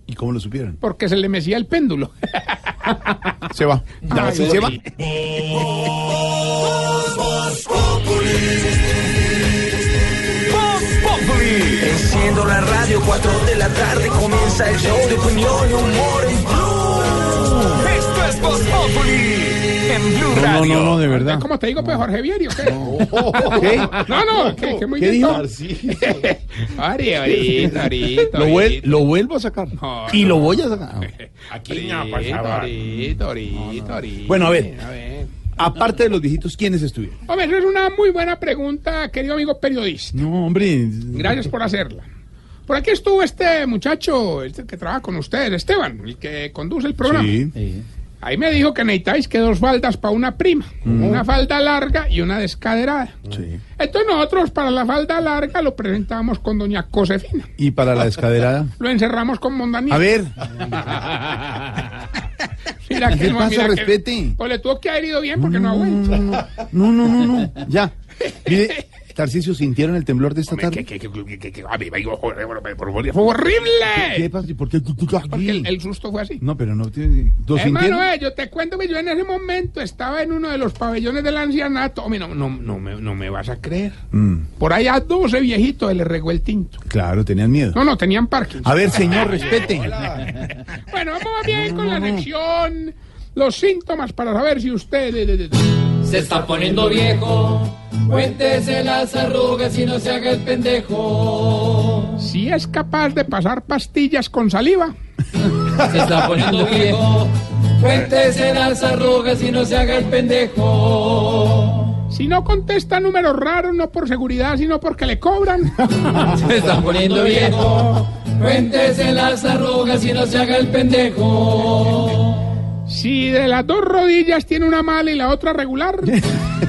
¿Y cómo lo supieron? porque se le mecía el péndulo. (laughs) Se va. Ya, Ay, se, se va. Enciendo la radio, 4 de la tarde comienza el show de opinión y humor es Voz Populi en Blue No, no, no, no, de verdad. ¿Cómo te digo, pues, Jorge Vieri, o qué? ¿Qué? No, no, que, que muy ¿Qué dijo? Ahorita, (laughs) ahorita, ahorita. Lo, vuel- lo vuelvo a sacar. No, y no. lo voy a sacar. (laughs) Aquí no pasaba. Ahorita, ahorita, ahorita. Bueno, a ver. A ver. Aparte de los viejitos, ¿quiénes estuvieron? Hombre, eso es una muy buena pregunta, querido amigo periodista. No, hombre. Gracias por hacerla. Por aquí estuvo este muchacho, este que trabaja con ustedes, Esteban, el que conduce el programa. Sí. Ahí me dijo que necesitáis que dos faldas para una prima. Una falda larga y una descaderada. Entonces nosotros para la falda larga lo presentamos con doña Josefina. ¿Y para la descaderada? (laughs) Lo encerramos con Mondanía. A ver. (laughs) Mira ¿Qué que no, pasa? mira que- Respete. Pues le tuvo que haber ido bien porque no, ha vuelto. No, no, no, no. Ya. Mire, Tarcisio, ¿sintieron el temblor de esta tarde? Que- que- que- que- que- a mí me digo, joder, bueno, pero- pero- ¡Fue horrible! ¿Qué pasa? ¿Por qué? Porque el, el susto fue así. No, pero no tiene. ¿Lo Hermano, eh, yo te cuento que yo en ese momento estaba en uno de los pabellones del ancianato. Hombre, no, no, no, me, no me vas a creer. Mm, Por allá 12 viejitos le regó el tinto. claro, tenían miedo. No, no, tenían parking. A ver, señor, respete. (laughs) Bueno, vamos bien con la sección. Los síntomas para saber si usted... Se está poniendo viejo. Cuéntese las arrugas y no se haga el pendejo. Si es capaz de pasar pastillas con saliva. Se está poniendo (laughs) viejo. Cuéntese las arrugas y no se haga el pendejo. Si no contesta números raros, no por seguridad, sino porque le cobran. (laughs) Se está poniendo viejo. Cuéntese las arrugas y no se haga el pendejo. Si de las dos rodillas tiene una mala y la otra regular.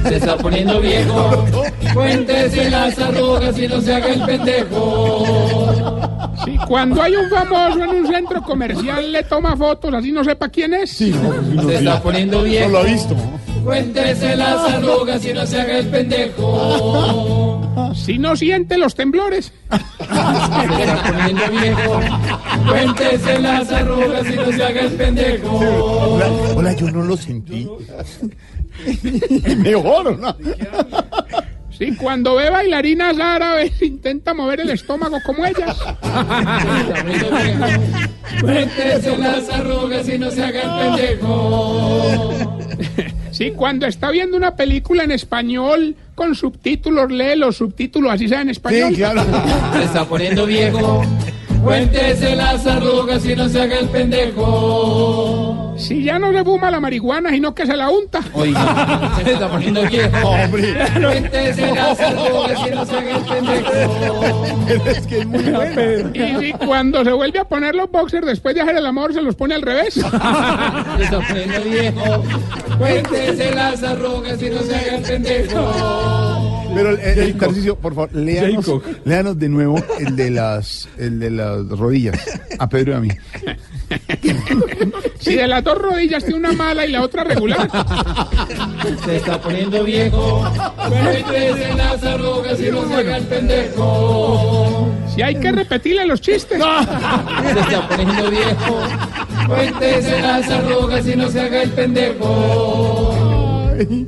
Se está poniendo viejo. Cuéntese las arrugas y no se haga el pendejo. Si cuando hay un famoso en un centro comercial le toma fotos, así no sepa quién es. Se está poniendo viejo. No lo ha visto. Cuéntese las arrugas y no se haga el pendejo. (laughs) Si no siente los temblores. (laughs) Se está poniendo viejo. Cuéntese las arrugas y no se haga el pendejo. Hola, hola, yo no lo sentí. Mejor, ¿o no? Si cuando ve bailarinas árabes intenta mover el estómago como ellas. Cuéntese las arrugas y no se haga el pendejo. (laughs) Si cuando está viendo una película en español con subtítulos lee los subtítulos así sea en español. Sí, claro. (laughs) Se está poniendo viejo. Cuéntese las arrugas y no se haga el pendejo. Si ya no le fuma la marihuana, sino que se la unta. Oiga, (laughs) se está poniendo viejo. Cuéntese las arrugas y no se haga el pendejo. Es que es muy bueno. Y si cuando se vuelve a poner los boxers después de hacer el amor, se los pone al revés. Se está poniendo viejo. Cuéntese las arrugas y no se haga el pendejo. Pero el, el Tarcisio, por favor, léanos, léanos de nuevo el de las el de las rodillas. A Pedro y a mí. Si de las dos rodillas tiene una mala y la otra regular. Se está poniendo viejo. Cuéntese las arrugas y no se haga el pendejo. Si hay que repetirle los chistes. Se está poniendo viejo. Cuéntese las arrugas y no se haga el pendejo.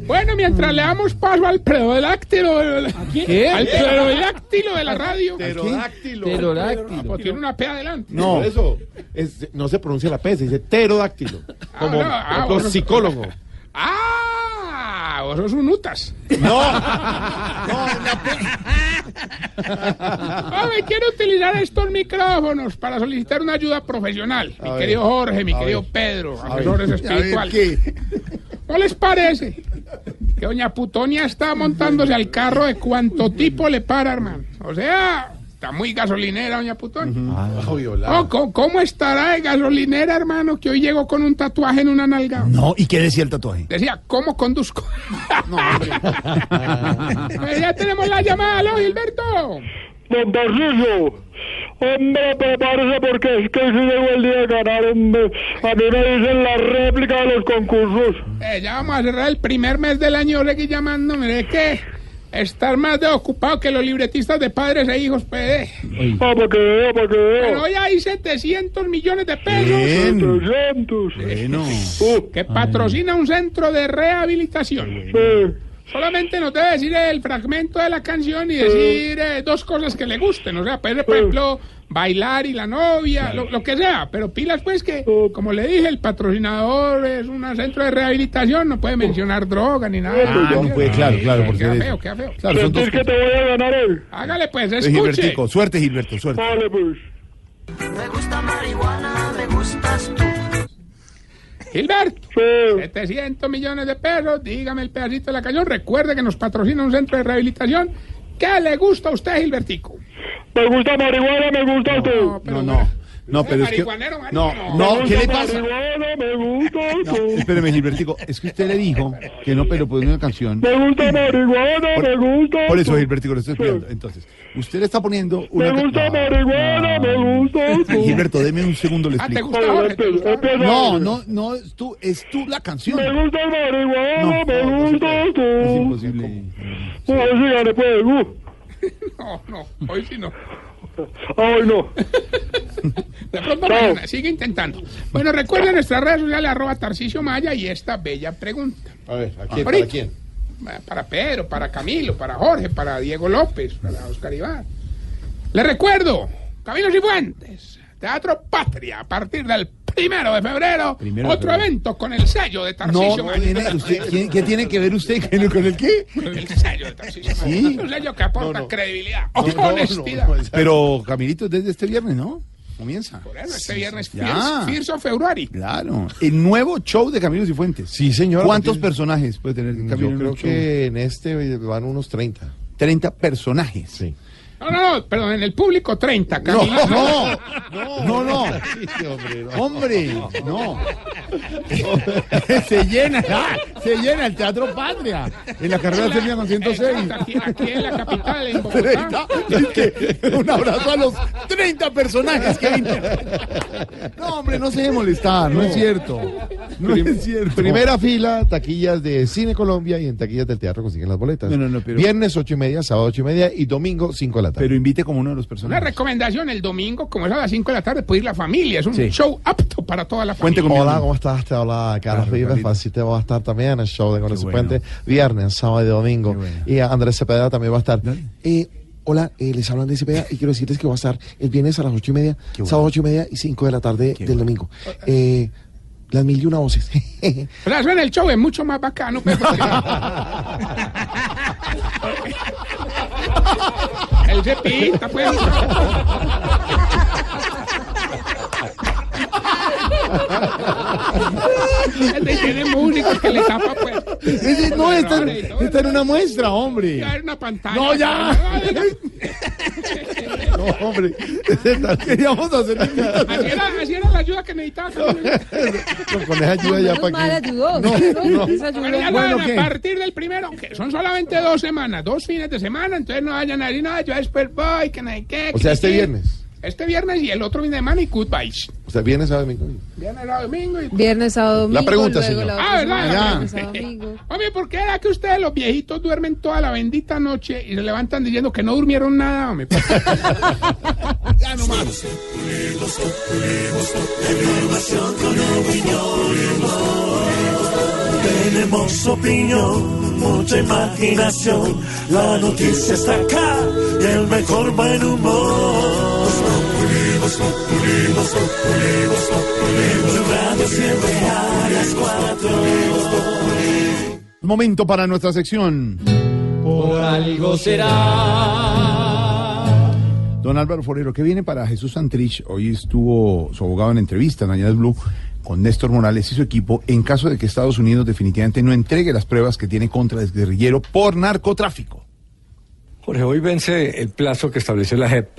Bueno, mientras le damos paso al pterodáctilo. ¿Qué? Al pterodáctilo de la radio. Pterodáctilo. Pterodáctilo. Pues tiene una P adelante. No, por eso es- no se pronuncia la P, se dice pterodáctilo. Como no, ah, bueno. psicólogo. ¡Ah! Vos sos un utas. No, (laughs) Hombre, quiero utilizar estos micrófonos para solicitar una ayuda profesional. Mi A ver. querido Jorge, mi querido ver. Pedro, asesores espirituales. ¿No les parece que doña Putonia está montándose al carro de cuánto tipo le para, hermano? O sea, está muy gasolinera, doña Putonia. Violado. Oh, ¿cómo, cómo estará de gasolinera, hermano, que hoy llegó con un tatuaje en una nalga? No, ¿y qué decía el tatuaje? Decía, ¿cómo conduzco? (laughs) Pues ya tenemos la llamada, ¿aló, Gilberto? Don hombre, prepárese porque es que sí llegó el día de ganar, hombre. A mí me dicen la réplica de los concursos. Eh, ya vamos a cerrar el primer mes del año, seguí llamándome. ¿Es que estar más de ocupado que los libretistas de padres e hijos, pues. eh. Ah, para que vea, para que vea. Bueno, hoy hay 700 millones de pesos Bien. 300. Bueno. que patrocina un centro de rehabilitación. Eh, Solamente nos debe decir el fragmento de la canción y decir eh, dos cosas que le gusten. O sea, puede, por ejemplo, bailar y la novia, lo, lo que sea. Pero pilas, pues, que, como le dije, el patrocinador es un centro de rehabilitación, no puede mencionar droga ni nada. Ah, no puede, claro, claro, porque Queda feo, queda feo. Claro, son dos ¿Sentís que te voy a ganar hoy? Hágale, pues, Eh, escuche. Gilbertico, suerte, Gilberto, suerte. Vale, pues. Me gusta marihuana, me gustas tú. Gilberto, Sí. 700 millones de pesos, dígame el pedacito de la canción. Recuerde que nos patrocina un centro de rehabilitación. ¿Qué le gusta a usted, Gilbertico? Me gusta marihuana, me gusta tú. pero No, no. No, pero es que... No, no, ¿qué le pasa? No, espéreme, Gilbertico, es que usted le dijo que no, pero pone una canción. Me gusta marihuana, me gusta. Por eso, Gilbertico, lo estoy explicando. Entonces, usted le está poniendo una... Me gusta marihuana, me gusta. Gilberto, deme un segundo, le Ah, ¿te explico. No, no, no, es tú, es tú la canción. Me gusta marihuana, me gusta. Es imposible. Pues pues. uh. (laughs) No, no, hoy sí no. Ay, no. (laughs) De pronto mañana, sigue intentando. Bueno, recuerden nuestras redes sociales, arroba Tarcicio Maya y esta bella pregunta. A ver, ¿a quién? ¿Para quién? Para Pedro, para Camilo, para Jorge, para Diego López, para Oscar Iván. Les recuerdo, Caminos y Fuentes, Teatro Patria, a partir del primero de febrero, Primero de otro febrero. evento con el sello de Tarcicio No, Maya. tiene- usted- ¿quién- ¿qué tiene que ver usted con el- con el qué? Con el sello de Tarcicio Maya. Sí. Un sello que aporta credibilidad, No, no, no, honestidad. Pero, Camilito, desde este viernes, ¿no? Comienza. Por eso, este viernes, Ya. Fierce, Fierce of February. Claro. El nuevo show de Camilos y Fuentes. Sí, señor. ¿Cuántos personajes puede tener Yo Camilo en creo que en este van unos 30. 30 personajes. Sí. No, no, no, perdón, en el público 30, No, Camilo. no, no, no. (laughs) Hombre, no. (laughs) se llena, ah, se llena el Teatro Patria. En la carrera termina con 106. Aquí, aquí en la capital, en Bogotá. 30. Es que un abrazo a los 30 personajes que vinieron. No, hombre, no se debe molestar, no, es cierto. No es cierto. Primera fila, taquillas de Cine Colombia y en taquillas del teatro consiguen las boletas. No, no, no, pero- Viernes ocho y media, sábado ocho y media y domingo 5 de la tarde. Pero invite como uno de los Una personajes. recomendación, el domingo, como es a las 5 de la tarde, puede ir la familia. Es un Sí. show apto para toda la Cuente familia. conmigo. Hola, ¿cómo estás? Te habla Carlos Claro, Vives. Así te va a estar también en el show de Con bueno. Viernes, sábado y domingo. Bueno. Y Andrés Cepeda también va a estar. Eh, hola, eh, les habla Andrés Cepeda y quiero decirles que va a estar el viernes a las ocho y media, bueno. sábado ocho y media y cinco de la tarde del domingo. Eh, las mil y una voces. Pero en el show es mucho más bacano. porque- (laughs) (laughs) Él se pinta, pues. (laughs) (laughs) Este tiene música que le tapa, pues. Ese- no, está, en- está en una muestra, hombre. Ya era una pantalla. No, ya. (laughs) No, hombre. Queríamos hacer Así era, así era la ayuda que necesitaba. Camilo. (laughs) Con esa ayuda ya para que. ayudó. No, no. Bueno, a partir del primero, que son solamente dos semanas, dos fines de semana, entonces no vayan a decir, no, yo después voy, que no hay qué. O que sea, este hay qué". viernes. Este viernes y el otro fin de semana y goodbyes. O sea, viernes, sábado domingo. Viernes, sábado, domingo y... Viernes, sábado, domingo. La pregunta, señor. la Ah, ¿verdad? semana, Ya. viernes, sábado, domingo. Hombre, ¿por qué era que ustedes los viejitos duermen toda la bendita noche y se levantan diciendo que no durmieron nada, hombre? (laughs) ya no más. Tenemos opinión, mucha imaginación. La noticia está acá y el mejor buen humor. Siempre a las cuatro. Momento para nuestra sección. Por algo será. Don Álvaro Forero, ¿qué viene para Jesús Santrich? Hoy estuvo su abogado en entrevista en Añadas Blue con Néstor Morales y su equipo en caso de que Estados Unidos definitivamente no entregue las pruebas que tiene contra el guerrillero por narcotráfico. Jorge, hoy vence el plazo que estableció la JEP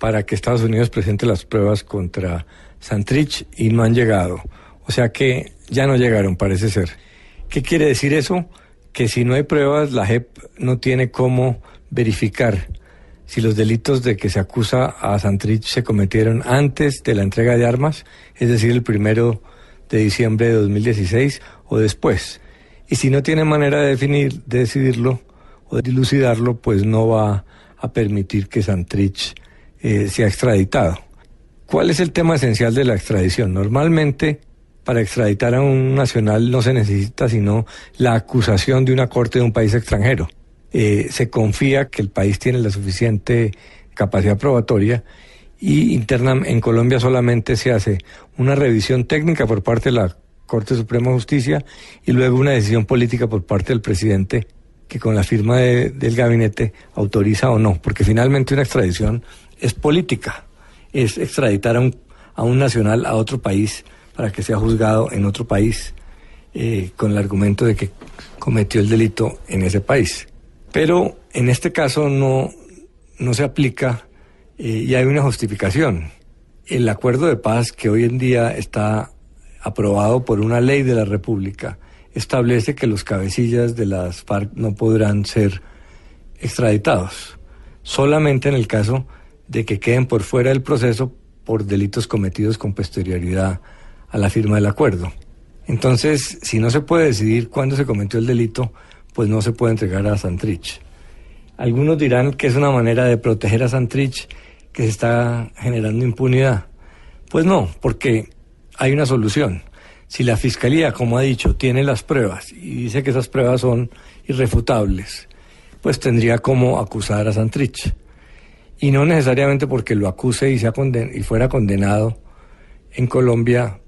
para que Estados Unidos presente las pruebas contra Santrich y no han llegado. O sea que ya no llegaron, parece ser. ¿Qué quiere decir eso? Que si no hay pruebas, la JEP no tiene cómo verificar si los delitos de que se acusa a Santrich se cometieron antes de la entrega de armas, es decir, el primero de diciembre de 2016 o después. Y si no tiene manera de definir, de decidirlo o de dilucidarlo, pues no va a permitir que Santrich eh, sea extraditado. ¿Cuál es el tema esencial de la extradición? Normalmente, para extraditar a un nacional no se necesita sino la acusación de una corte de un país extranjero. Eh, se confía que el país tiene la suficiente capacidad probatoria y interna en Colombia solamente se hace una revisión técnica por parte de la Corte Suprema de Justicia y luego una decisión política por parte del presidente que con la firma de- del gabinete autoriza o no, porque finalmente una extradición es política, es extraditar a un, a un nacional a otro país para que sea juzgado en otro país eh, con el argumento de que cometió el delito en ese país. Pero en este caso no, no se aplica eh, y hay una justificación. el acuerdo de paz que hoy en día está aprobado por una ley de la República establece que los cabecillas de las FARC no podrán ser extraditados, solamente en el caso de que queden por fuera del proceso por delitos cometidos con posterioridad a la firma del acuerdo. Entonces, si no se puede decidir cuándo se cometió el delito, pues no se puede entregar a Santrich. Algunos dirán que es una manera de proteger a Santrich que se está generando impunidad. Pues no, porque hay una solución. Si la Fiscalía, como ha dicho, tiene las pruebas y dice que esas pruebas son irrefutables, pues tendría como acusar a Santrich. Y no necesariamente porque lo acuse y, sea conden y fuera condenado en Colombia,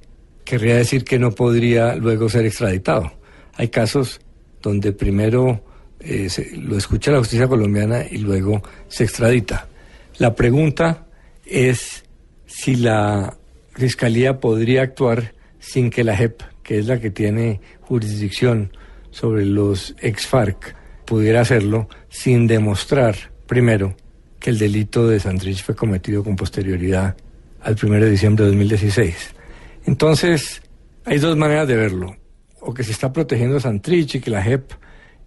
querría decir que no podría luego ser extraditado. Hay casos donde primero eh, se, lo escucha la justicia colombiana y luego se extradita. La pregunta es si la Fiscalía podría actuar sin que la JEP, que es la que tiene jurisdicción sobre los ex-FARC, pudiera hacerlo sin demostrar, primero, que el delito de Santrich fue cometido con posterioridad al 1 de diciembre de 2016. Entonces, hay dos maneras de verlo. O que se está protegiendo a Santrich y que la JEP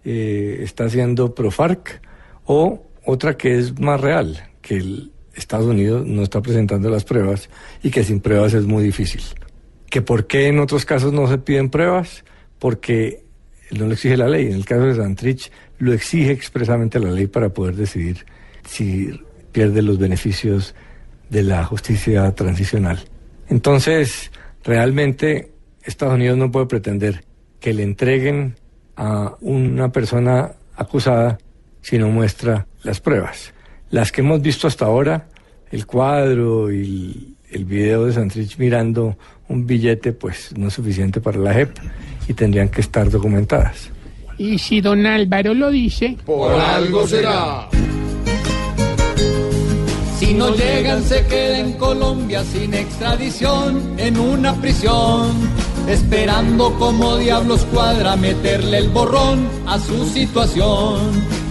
eh, está haciendo pro-FARC, o otra que es más real, que el Estados Unidos no está presentando las pruebas y que sin pruebas es muy difícil. ¿Que por qué en otros casos no se piden pruebas? Porque no lo exige la ley. En el caso de Santrich lo exige expresamente la ley para poder decidir si pierde los beneficios de la justicia transicional. Entonces, realmente Estados Unidos no puede pretender que le entreguen a una persona acusada si no muestra las pruebas. Las que hemos visto hasta ahora, el cuadro y el video de Santrich mirando un billete, pues no es suficiente para la JEP y tendrían que estar documentadas. Y si don Álvaro lo dice, Por algo será. Si no llegan, se queda en Colombia sin extradición, en una prisión, esperando como diablos cuadra meterle el borrón a su situación.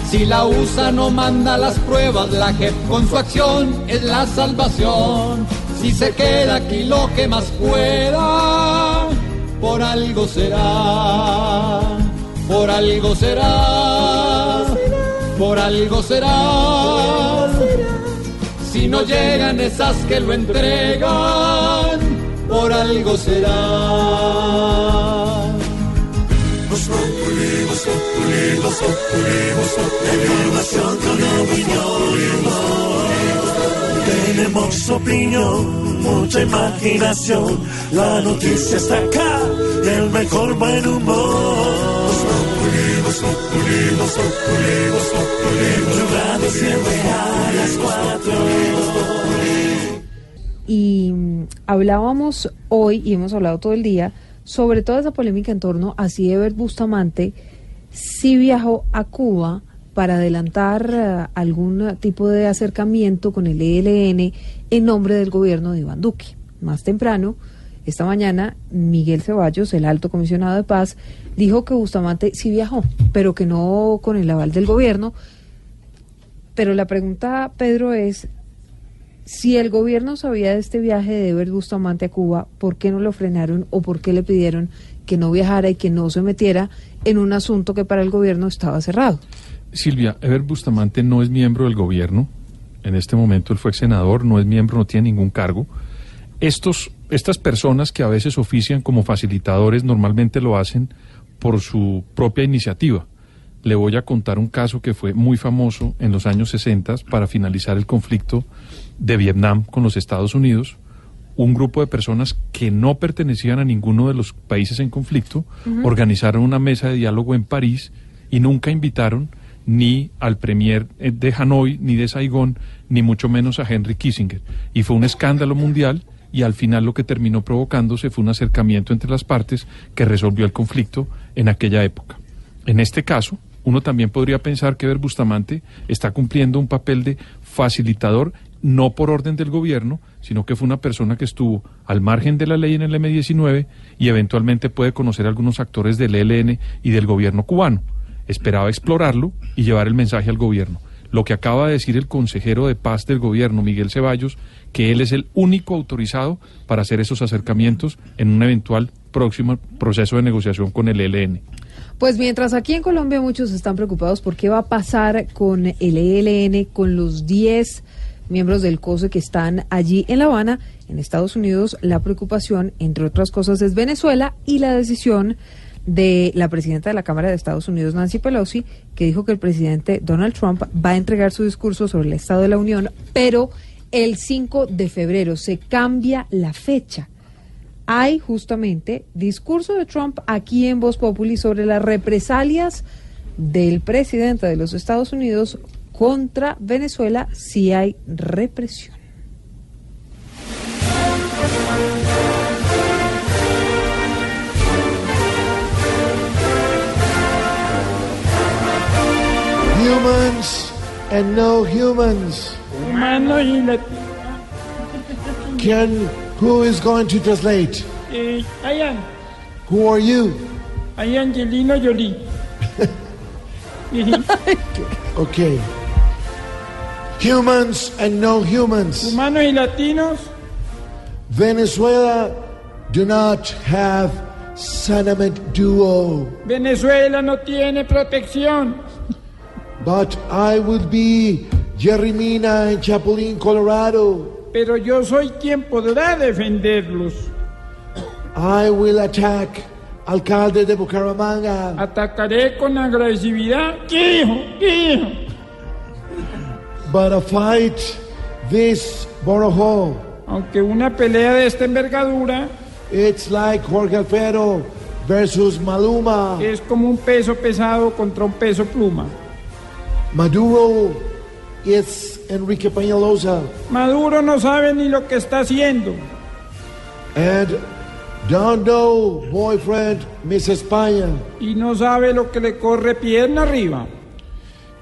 Si la USA no manda las pruebas, la JEP con su acción es la salvación. Si se queda aquí lo que más pueda, por algo será, por algo será, por algo será. Si no llegan esas que lo entregan, por algo será. Tenemos opinión, mucha imaginación. La noticia está acá, el mejor buen humor. Y mm, hablábamos hoy, y hemos hablado todo el día, sobre toda esa polémica en torno a si Ebert Bustamante sí viajó a Cuba para adelantar eh, algún tipo de acercamiento con el ELN en nombre del gobierno de Iván Duque. Más temprano, esta mañana, Miguel Ceballos, el alto comisionado de paz, dijo que Bustamante sí viajó, pero que no con el aval del gobierno. Pero la pregunta, Pedro, es si el gobierno sabía de este viaje de Eber Bustamante a Cuba, ¿por qué no lo frenaron o por qué le pidieron que no viajara y que no se metiera en un asunto que para el gobierno estaba cerrado? Silvia, Eber Bustamante no es miembro del gobierno. En este momento él fue senador, no es miembro, no tiene ningún cargo. Estos, estas personas que a veces ofician como facilitadores normalmente lo hacen por su propia iniciativa. Le voy a contar un caso que fue muy famoso en los años 60 para finalizar el conflicto de Vietnam con los Estados Unidos. Un grupo de personas que no pertenecían a ninguno de los países en conflicto organizaron una mesa de diálogo en París y nunca invitaron ni al premier eh, de Hanoi, ni de Saigón, ni mucho menos a Henry Kissinger. Y fue un escándalo mundial y al final lo que terminó provocándose fue un acercamiento entre las partes que resolvió el conflicto en aquella época. En este caso, uno también podría pensar que Eber Bustamante está cumpliendo un papel de facilitador, no por orden del gobierno, sino que fue una persona que estuvo al margen de la ley en el M-19 y eventualmente puede conocer a algunos actores del ELN y del gobierno cubano. Esperaba explorarlo y llevar el mensaje al gobierno. lo que acaba de decir el consejero de paz del gobierno, Miguel Ceballos, que él es el único autorizado para hacer esos acercamientos en un eventual próximo proceso de negociación con el ELN. Pues mientras aquí en Colombia muchos están preocupados por qué va a pasar con el ELN, con los 10 miembros del COSE que están allí en La Habana, en Estados Unidos, la preocupación, entre otras cosas, es Venezuela y la decisión de la presidenta de la Cámara de Estados Unidos, Nancy Pelosi, que dijo que el presidente Donald Trump va a entregar su discurso sobre el Estado de la Unión, pero el 5 de febrero se cambia la fecha. Hay justamente discurso de Trump aquí en Voz Populi sobre las represalias del presidente de los Estados Unidos contra Venezuela si hay represión. Humans and no humans. Humano y la... Can, who is going to translate? Eh, I am. Who are you? I am Angelino Jolie. (laughs) Okay. Humans and no humans. Humanos y latinos. Venezuela do not have Sanament duo, Venezuela no tiene protección. but I will be Jerry Mina in Chapulín, Colorado. Pero yo soy quien podrá defenderlos. I will attack alcalde de Bucaramanga. Atacaré con agresividad. ¿Qué hijo? ¿Qué hijo? But a fight this Borojo. Aunque una pelea de esta envergadura It's like Jorge Alfredo versus Maluma. es como un peso pesado contra un peso pluma. Maduro is Enrique Peñalosa. Maduro no sabe ni lo que está haciendo. And Dondo, boyfriend, Miss España. Y no sabe lo que le corre pierna arriba.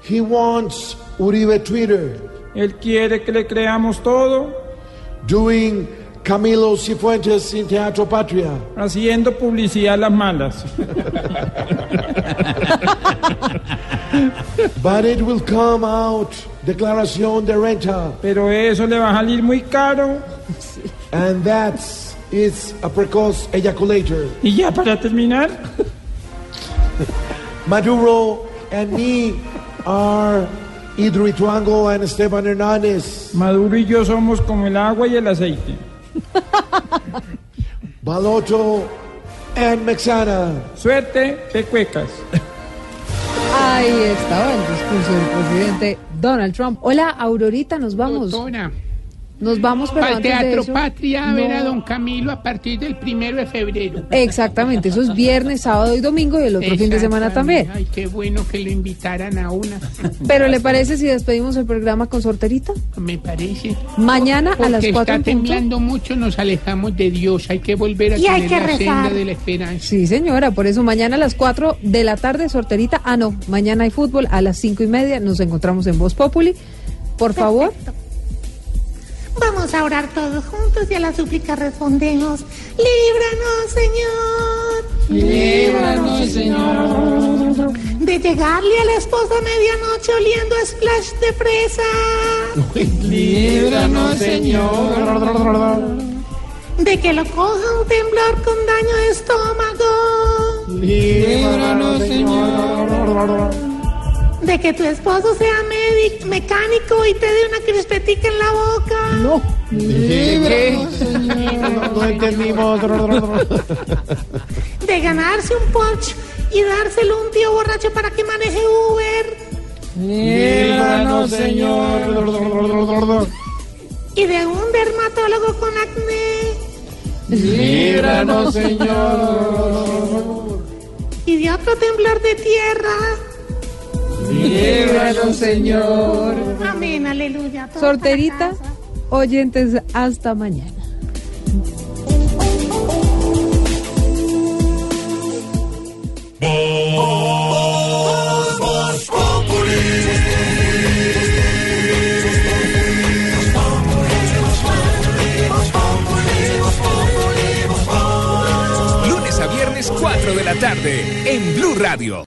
He wants Uribe Twitter. Él quiere que le creamos todo, Doing Camilo Cifuentes in Teatro Patria. haciendo publicidad a las malas. (laughs) But it will come out. Declaración de renta. Pero eso le va a salir muy caro. And that's it's a precoce ejaculator. Y ya para terminar, (laughs) Maduro and me are Hidroituango and Esteban Hernández. Maduro y yo somos como el agua y el aceite. Baloto and Mexana. Suerte, pecuecas. (laughs) Ahí estaba el discurso del presidente Donald Trump. Hola, Aurorita, nos vamos. Nos vamos, pero al antes de Teatro eso- Patria a ver a don Camilo a partir del primero de febrero. Exactamente, eso es viernes, sábado y domingo y el otro fin de semana también. Ay, qué bueno que lo invitaran a una. Pero ¿le parece si despedimos el programa con sorterita? Me parece. Mañana a las Porque 4 está en punto. temblando mucho, nos alejamos de Dios. Hay que volver a Y hay tener que la rezar. senda de la esperanza. Sí, señora, por eso mañana a las 4 de la tarde, sorterita. Ah, no, mañana hay fútbol a las 5 y media. Nos encontramos en Voz Populi. Por favor. Vamos a orar todos juntos y a la súplica respondemos. Líbranos, Señor. Líbranos, Señor. De llegarle a la esposa a medianoche oliendo a splash de fresa. Líbranos, Señor. De que lo coja un temblor con daño de estómago. Líbranos, Señor. De que tu esposo sea médico, mecánico y te dé una crispetica en la boca. No. Líbranos, No, no entendimos. De ganarse un Porsche y dárselo a un tío borracho para que maneje Uber. Líbranos, Señor. Y de un dermatólogo con acné. Líbranos, Señor. Y de otro temblor de tierra. Líbranos, Señor. Amén, aleluya. Sorterita, oyentes, hasta mañana. Lunes a viernes 4 de la tarde en Blue Radio.